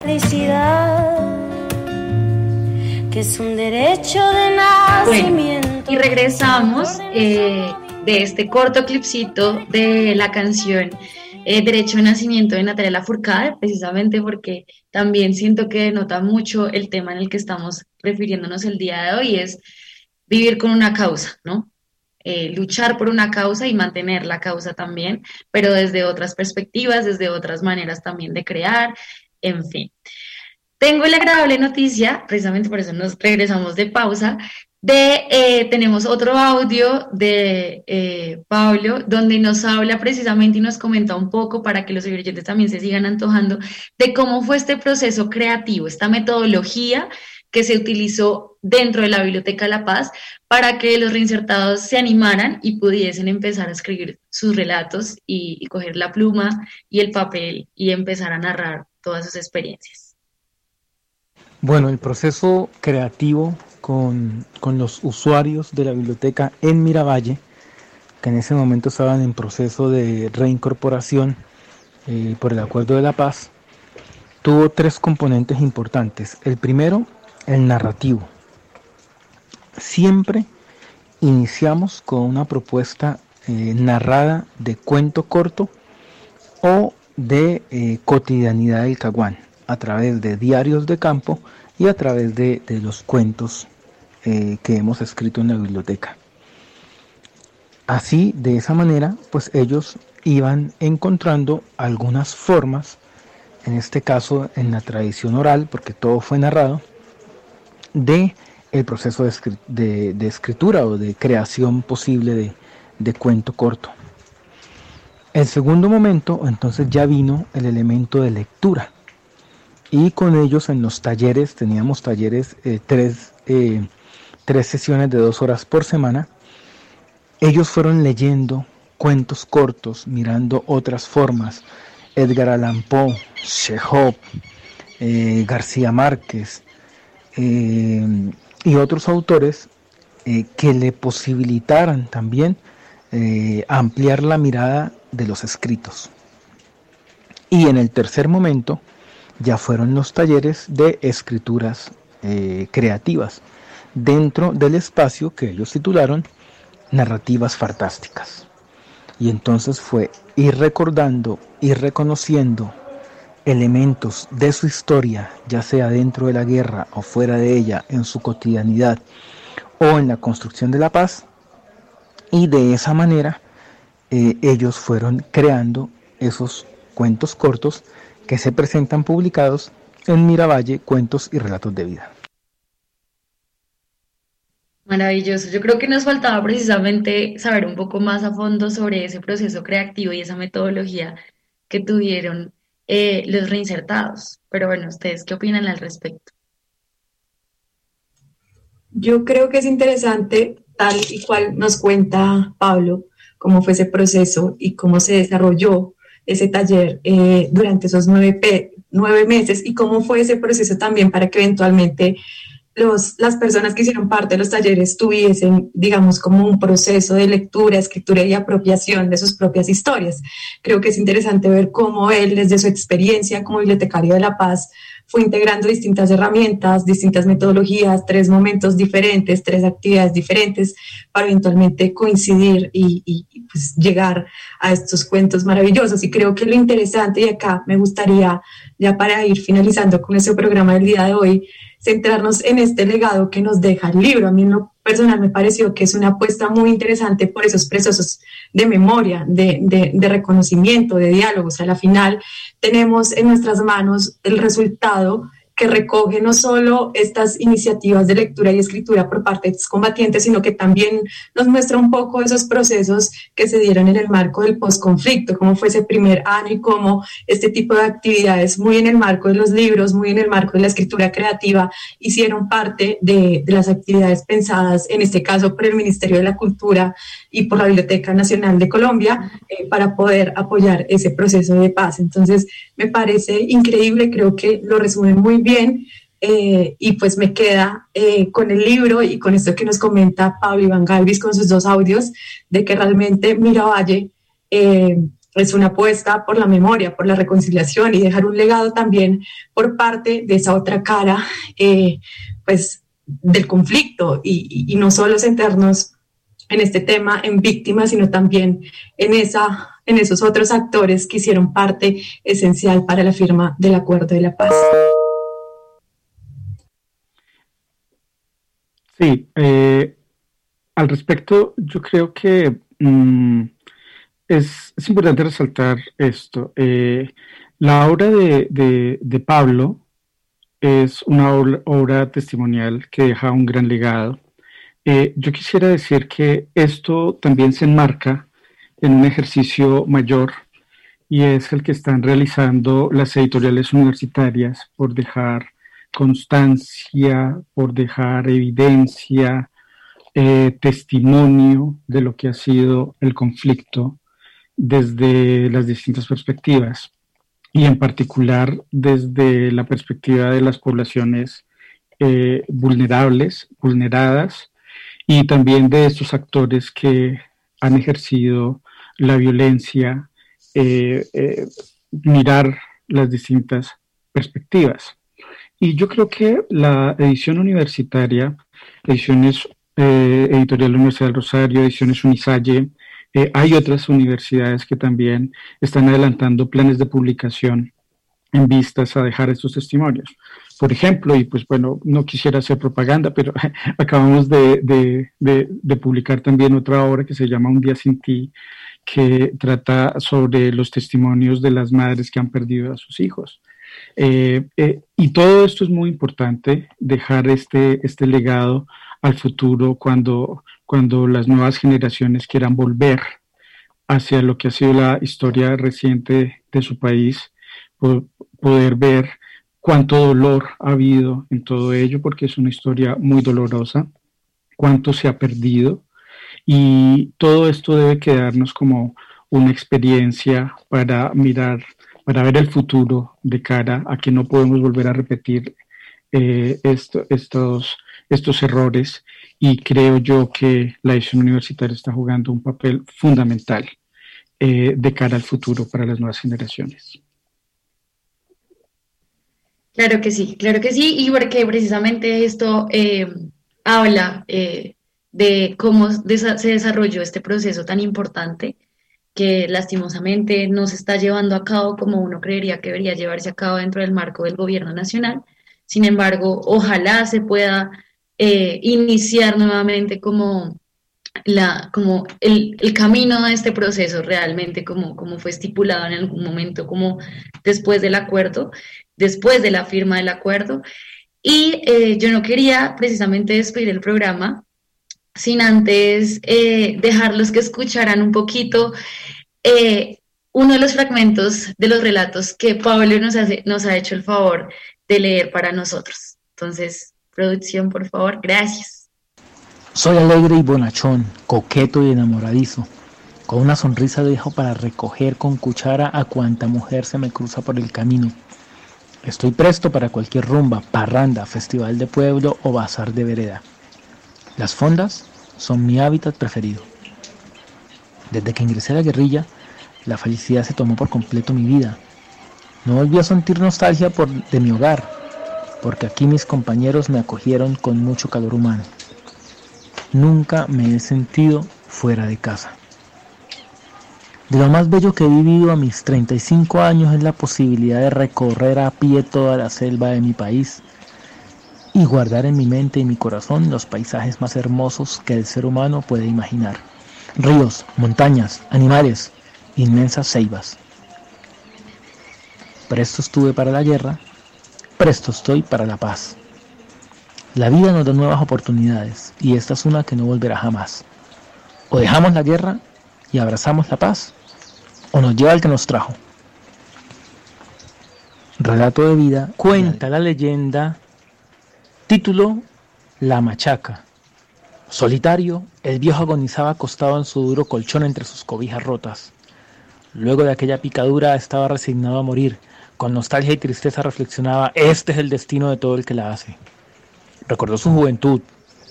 Felicidad, que es un derecho de nacimiento. Bueno, y regresamos eh, de este corto clipcito de la canción eh, Derecho de Nacimiento de Natalia Lafourcade, precisamente porque también siento que denota mucho el tema en el que estamos refiriéndonos el día de hoy, es vivir con una causa, ¿no? Eh, luchar por una causa y mantener la causa también, pero desde otras perspectivas, desde otras maneras también de crear, en fin. Tengo la agradable noticia, precisamente por eso nos regresamos de pausa, de eh, tenemos otro audio de eh, Pablo donde nos habla precisamente y nos comenta un poco para que los oyentes también se sigan antojando de cómo fue este proceso creativo, esta metodología que se utilizó dentro de la Biblioteca La Paz para que los reinsertados se animaran y pudiesen empezar a escribir sus relatos y, y coger la pluma y el papel y empezar a narrar todas sus experiencias. Bueno, el proceso creativo con, con, los usuarios de la biblioteca en Miravalle, que en ese momento estaban en proceso de reincorporación eh, por el Acuerdo de la Paz, tuvo tres componentes importantes. El primero, el narrativo. Siempre iniciamos con una propuesta eh, narrada de cuento corto o de eh, cotidianidad del Caguán, a través de diarios de campo y a través de, los cuentos eh, que hemos escrito en la biblioteca. Así, de esa manera, pues ellos iban encontrando algunas formas, en este caso en la tradición oral, porque todo fue narrado, de el proceso de, escritura o de creación posible de, de cuento corto. El segundo momento, entonces ya vino el elemento de lectura. Y con ellos en los talleres, teníamos talleres, eh, tres, eh, tres sesiones de dos horas por semana. Ellos fueron leyendo cuentos cortos, mirando otras formas. Edgar Allan Poe, Chekhov, eh, García Márquez eh, y otros autores eh, que le posibilitaran también eh, ampliar la mirada de los escritos. Y en el tercer momento ya fueron los talleres de escrituras creativas dentro del espacio que ellos titularon Narrativas Fantásticas. Y entonces fue ir recordando, ir reconociendo elementos de su historia, ya sea dentro de la guerra o fuera de ella, en su cotidianidad o en la construcción de la paz, y de esa manera eh, ellos fueron creando esos cuentos cortos que se presentan publicados en Miravalle, Cuentos y Relatos de Vida. Maravilloso. Yo creo que nos faltaba precisamente saber un poco más a fondo sobre ese proceso creativo y esa metodología que tuvieron eh, los reinsertados. Pero bueno, ¿ustedes qué opinan al respecto? Yo creo que es interesante, tal y cual nos cuenta Pablo, cómo fue ese proceso y cómo se desarrolló ese taller eh, durante esos nueve, nueve meses y cómo fue ese proceso también para que eventualmente las personas que hicieron parte de los talleres tuviesen, digamos, como un proceso de lectura, escritura y apropiación de sus propias historias. Creo que es interesante ver cómo él, desde su experiencia como bibliotecario de La Paz, fue integrando distintas herramientas, distintas metodologías, tres momentos diferentes, tres actividades diferentes, para eventualmente coincidir y pues llegar a estos cuentos maravillosos. Y creo que lo interesante, y acá me gustaría, ya para ir finalizando con ese programa del día de hoy, centrarnos en este legado que nos deja el libro. A mí en lo personal me pareció que es una apuesta muy interesante por esos procesos de memoria, de, de, reconocimiento, de diálogo. O a la final tenemos en nuestras manos el resultado que recoge no solo estas iniciativas de lectura y escritura por parte de combatientes, sino que también nos muestra un poco esos procesos que se dieron en el marco del posconflicto, cómo fue ese primer año y cómo este tipo de actividades, muy en el marco de los libros, muy en el marco de la escritura creativa, hicieron parte de, de las actividades pensadas, en este caso por el Ministerio de la Cultura y por la Biblioteca Nacional de Colombia, eh, para poder apoyar ese proceso de paz. Entonces, me parece increíble, creo que lo resumen muy. Eh, y pues me queda eh, con el libro y con esto que nos comenta Pablo Iván Galvis con sus dos audios, de que realmente Miravalle eh, es una apuesta por la memoria, por la reconciliación y dejar un legado también por parte de esa otra cara, pues del conflicto y, y, no solo centrarnos en este tema en víctimas, sino también en, esa, en esos otros actores que hicieron parte esencial para la firma del Acuerdo de la Paz. Sí, eh, al respecto, yo creo que mm, es, es, importante resaltar esto. Eh, la obra de, de, Pablo es una obra, obra, testimonial que deja un gran legado. Eh, yo quisiera decir que esto también se enmarca en un ejercicio mayor y es el que están realizando las editoriales universitarias por dejar constancia, por dejar evidencia, eh, testimonio de lo que ha sido el conflicto desde las distintas perspectivas y en particular desde la perspectiva de las poblaciones eh, vulnerables, vulneradas y también de estos actores que han ejercido la violencia, eh, mirar las distintas perspectivas. Y yo creo que la edición universitaria, ediciones eh, Editorial Universidad del Rosario, ediciones Unisalle, eh, hay otras universidades que también están adelantando planes de publicación en vistas a dejar estos testimonios. Por ejemplo, y pues bueno, no quisiera hacer propaganda, pero acabamos de, de, publicar también otra obra que se llama Un día sin ti, que trata sobre los testimonios de las madres que han perdido a sus hijos. Eh, eh, y todo esto es muy importante, dejar este, este legado al futuro cuando, cuando las nuevas generaciones quieran volver hacia lo que ha sido la historia reciente de su país, poder ver cuánto dolor ha habido en todo ello, porque es una historia muy dolorosa, cuánto se ha perdido, y todo esto debe quedarnos como una experiencia para mirar para ver el futuro de cara a que no podemos volver a repetir eh, esto, estos, estos errores y creo yo que la edición universitaria está jugando un papel fundamental eh, de cara al futuro para las nuevas generaciones. Claro que sí, claro que sí, y porque precisamente esto eh, habla de cómo se desarrolló este proceso tan importante que lastimosamente no se está llevando a cabo como uno creería que debería llevarse a cabo dentro del marco del gobierno nacional. Sin embargo, ojalá se pueda eh, iniciar nuevamente como, la, como el, el, camino a este proceso realmente, como, como fue estipulado en algún momento, como después del acuerdo, después de la firma del acuerdo. Y eh, yo no quería precisamente despedir el programa sin antes eh, dejarlos que escucharan un poquito eh, uno de los fragmentos de los relatos que Pablo nos, nos ha hecho el favor de leer para nosotros. Entonces, producción, por favor, gracias. Soy alegre y bonachón, coqueto y enamoradizo. Con una sonrisa dejo para recoger con cuchara a cuanta mujer se me cruza por el camino. Estoy presto para cualquier rumba, parranda, festival de pueblo o bazar de vereda. Las fondas son mi hábitat preferido. Desde que ingresé a la guerrilla, la felicidad se tomó por completo mi vida. No volví a sentir nostalgia por, de mi hogar, porque aquí mis compañeros me acogieron con mucho calor humano. Nunca me he sentido fuera de casa. De lo más bello que he vivido a mis 35 años es la posibilidad de recorrer a pie toda la selva de mi país y guardar en mi mente y mi corazón los paisajes más hermosos que el ser humano puede imaginar. Ríos, montañas, animales, inmensas ceibas. Presto estuve para la guerra presto estoy para la paz. La vida nos da nuevas oportunidades y esta es una que no volverá jamás. O dejamos la guerra y abrazamos la paz, o nos lleva el que nos trajo. Relato de vida cuenta la leyenda, título La Machaca. Solitario, el viejo agonizaba acostado en su duro colchón entre sus cobijas rotas. Luego de aquella picadura estaba resignado a morir. Con nostalgia y tristeza reflexionaba, este es el destino de todo el que la hace. Recordó su juventud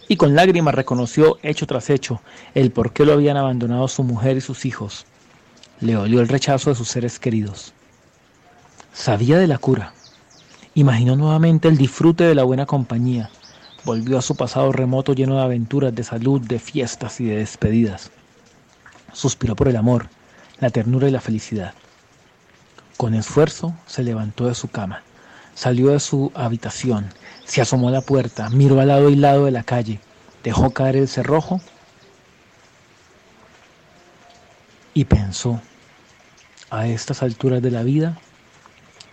y con lágrimas reconoció, hecho tras hecho, el por qué lo habían abandonado su mujer y sus hijos. Le olió el rechazo de sus seres queridos. Sabía de la cura. Imaginó nuevamente el disfrute de la buena compañía, Volvió a su pasado remoto lleno de aventuras, de salud, de fiestas y de despedidas. Suspiró por el amor, la ternura y la felicidad. Con esfuerzo se levantó de su cama, salió de su habitación, se asomó a la puerta, miró al lado y lado de la calle, dejó caer el cerrojo y pensó, a estas alturas de la vida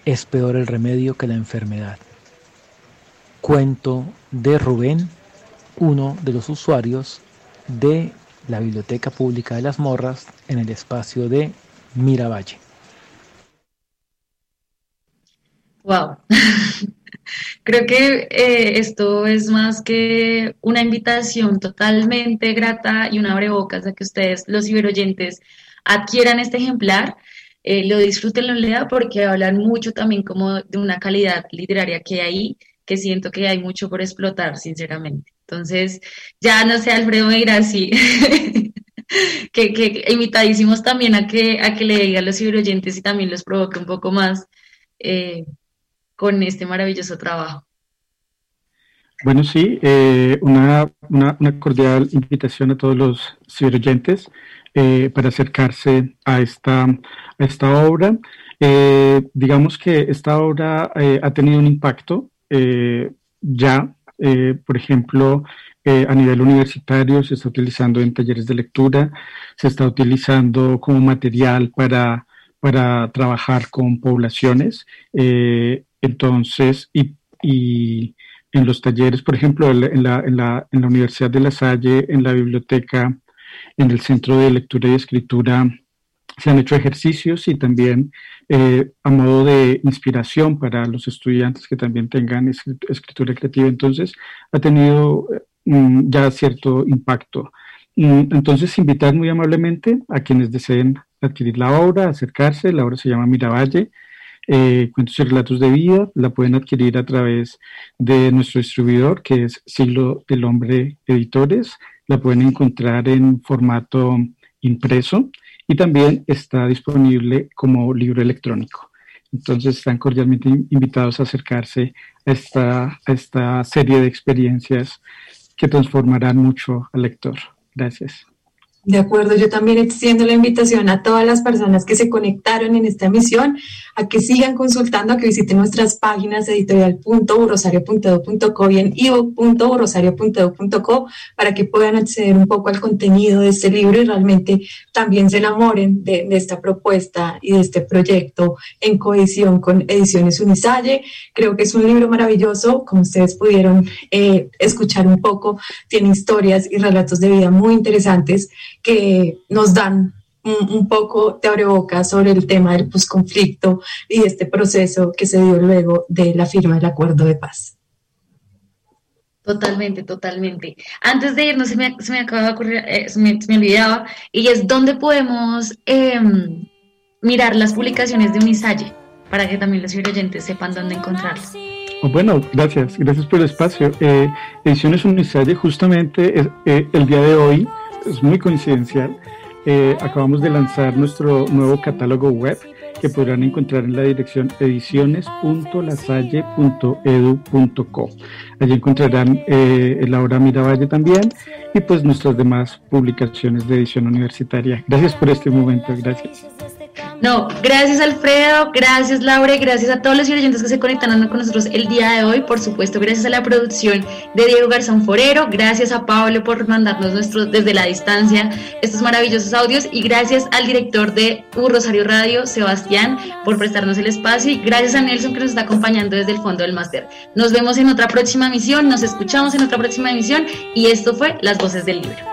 es peor el remedio que la enfermedad. Cuento de Rubén, uno de los usuarios de la Biblioteca Pública de las Morras en el espacio de Miravalle. Wow. Creo que eh, esto es más que una invitación totalmente grata y un abrebocas a que ustedes, los ciberoyentes, adquieran este ejemplar, eh, lo disfruten, lo lean, porque hablan mucho también como de una calidad literaria que hay que siento que hay mucho por explotar, sinceramente. Entonces, ya no sé, Alfredo me dirá sí. que, que, invitadísimos también a que, a que le diga a los ciberoyentes y también los provoque un poco más eh, con este maravilloso trabajo. Bueno, sí, eh, una, una, cordial invitación a todos los ciberoyentes eh, para acercarse a esta, a esta obra. digamos que esta obra ha tenido un impacto eh, ya, eh, por ejemplo, eh, a nivel universitario se está utilizando en talleres de lectura, se está utilizando como material para, para trabajar con poblaciones. entonces, y, y, en los talleres, por ejemplo, en la, en, la, en la Universidad de La Salle, en la biblioteca, en el Centro de Lectura y Escritura, se han hecho ejercicios y también eh, a modo de inspiración para los estudiantes que también tengan escritura creativa. Entonces, ha tenido mm, ya cierto impacto. Mm, entonces, invitar muy amablemente a quienes deseen adquirir la obra, acercarse. La obra se llama Miravalle. Eh, cuentos y relatos de vida, la pueden adquirir a través de nuestro distribuidor que es Siglo del Hombre Editores, la pueden encontrar en formato impreso y también está disponible como libro electrónico. Entonces están cordialmente invitados a acercarse a esta, a esta serie de experiencias que transformarán mucho al lector. Gracias. De acuerdo, yo también extiendo la invitación a todas las personas que se conectaron en esta emisión a que sigan consultando, a que visiten nuestras páginas editorial.burrosario.edu.co y en para que puedan acceder un poco al contenido de este libro y realmente también se enamoren de, esta propuesta y de este proyecto en cohesión con Ediciones Unisalle. Creo que es un libro maravilloso, como ustedes pudieron eh, escuchar un poco, tiene historias y relatos de vida muy interesantes que nos dan un, poco de abrebocas sobre el tema del posconflicto y este proceso que se dio luego de la firma del acuerdo de paz. Totalmente, totalmente. Antes de irnos, se me, se me acaba de ocurrir, eh, se, me, olvidaba, y es dónde podemos em, mirar las publicaciones de Unisalle, para que también los oyentes sepan dónde encontrarlas. Oh, bueno, gracias, gracias por el espacio. Eh, Ediciones Unisalle, justamente eh, el día de hoy, es muy coincidencial. Eh, acabamos de lanzar nuestro nuevo catálogo web que podrán encontrar en la dirección ediciones.lasalle.edu.co. Allí encontrarán eh, la obra Miravalle también y pues nuestras demás publicaciones de edición universitaria. Gracias por este momento, gracias. No, gracias Alfredo, gracias Laura, gracias a todos los oyentes que se conectaron con nosotros el día de hoy, por supuesto, gracias a la producción de Diego Garzón Forero, gracias a Pablo por mandarnos nuestros desde la distancia estos maravillosos audios y gracias al director de U Rosario Radio, Sebastián, por prestarnos el espacio y gracias a Nelson que nos está acompañando desde el fondo del máster. Nos vemos en otra próxima emisión, nos escuchamos en otra próxima emisión y esto fue Las Voces del Libro.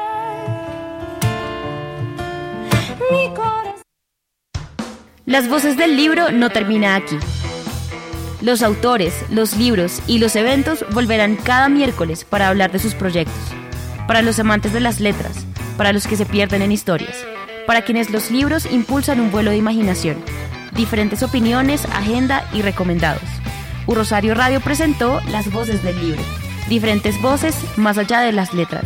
Las voces del libro no termina aquí. Los autores, los libros y los eventos volverán cada miércoles para hablar de sus proyectos. Para los amantes de las letras, para los que se pierden en historias, para quienes los libros impulsan un vuelo de imaginación, diferentes opiniones, agenda y recomendados. U Rosario Radio presentó Las voces del libro. Diferentes voces más allá de las letras.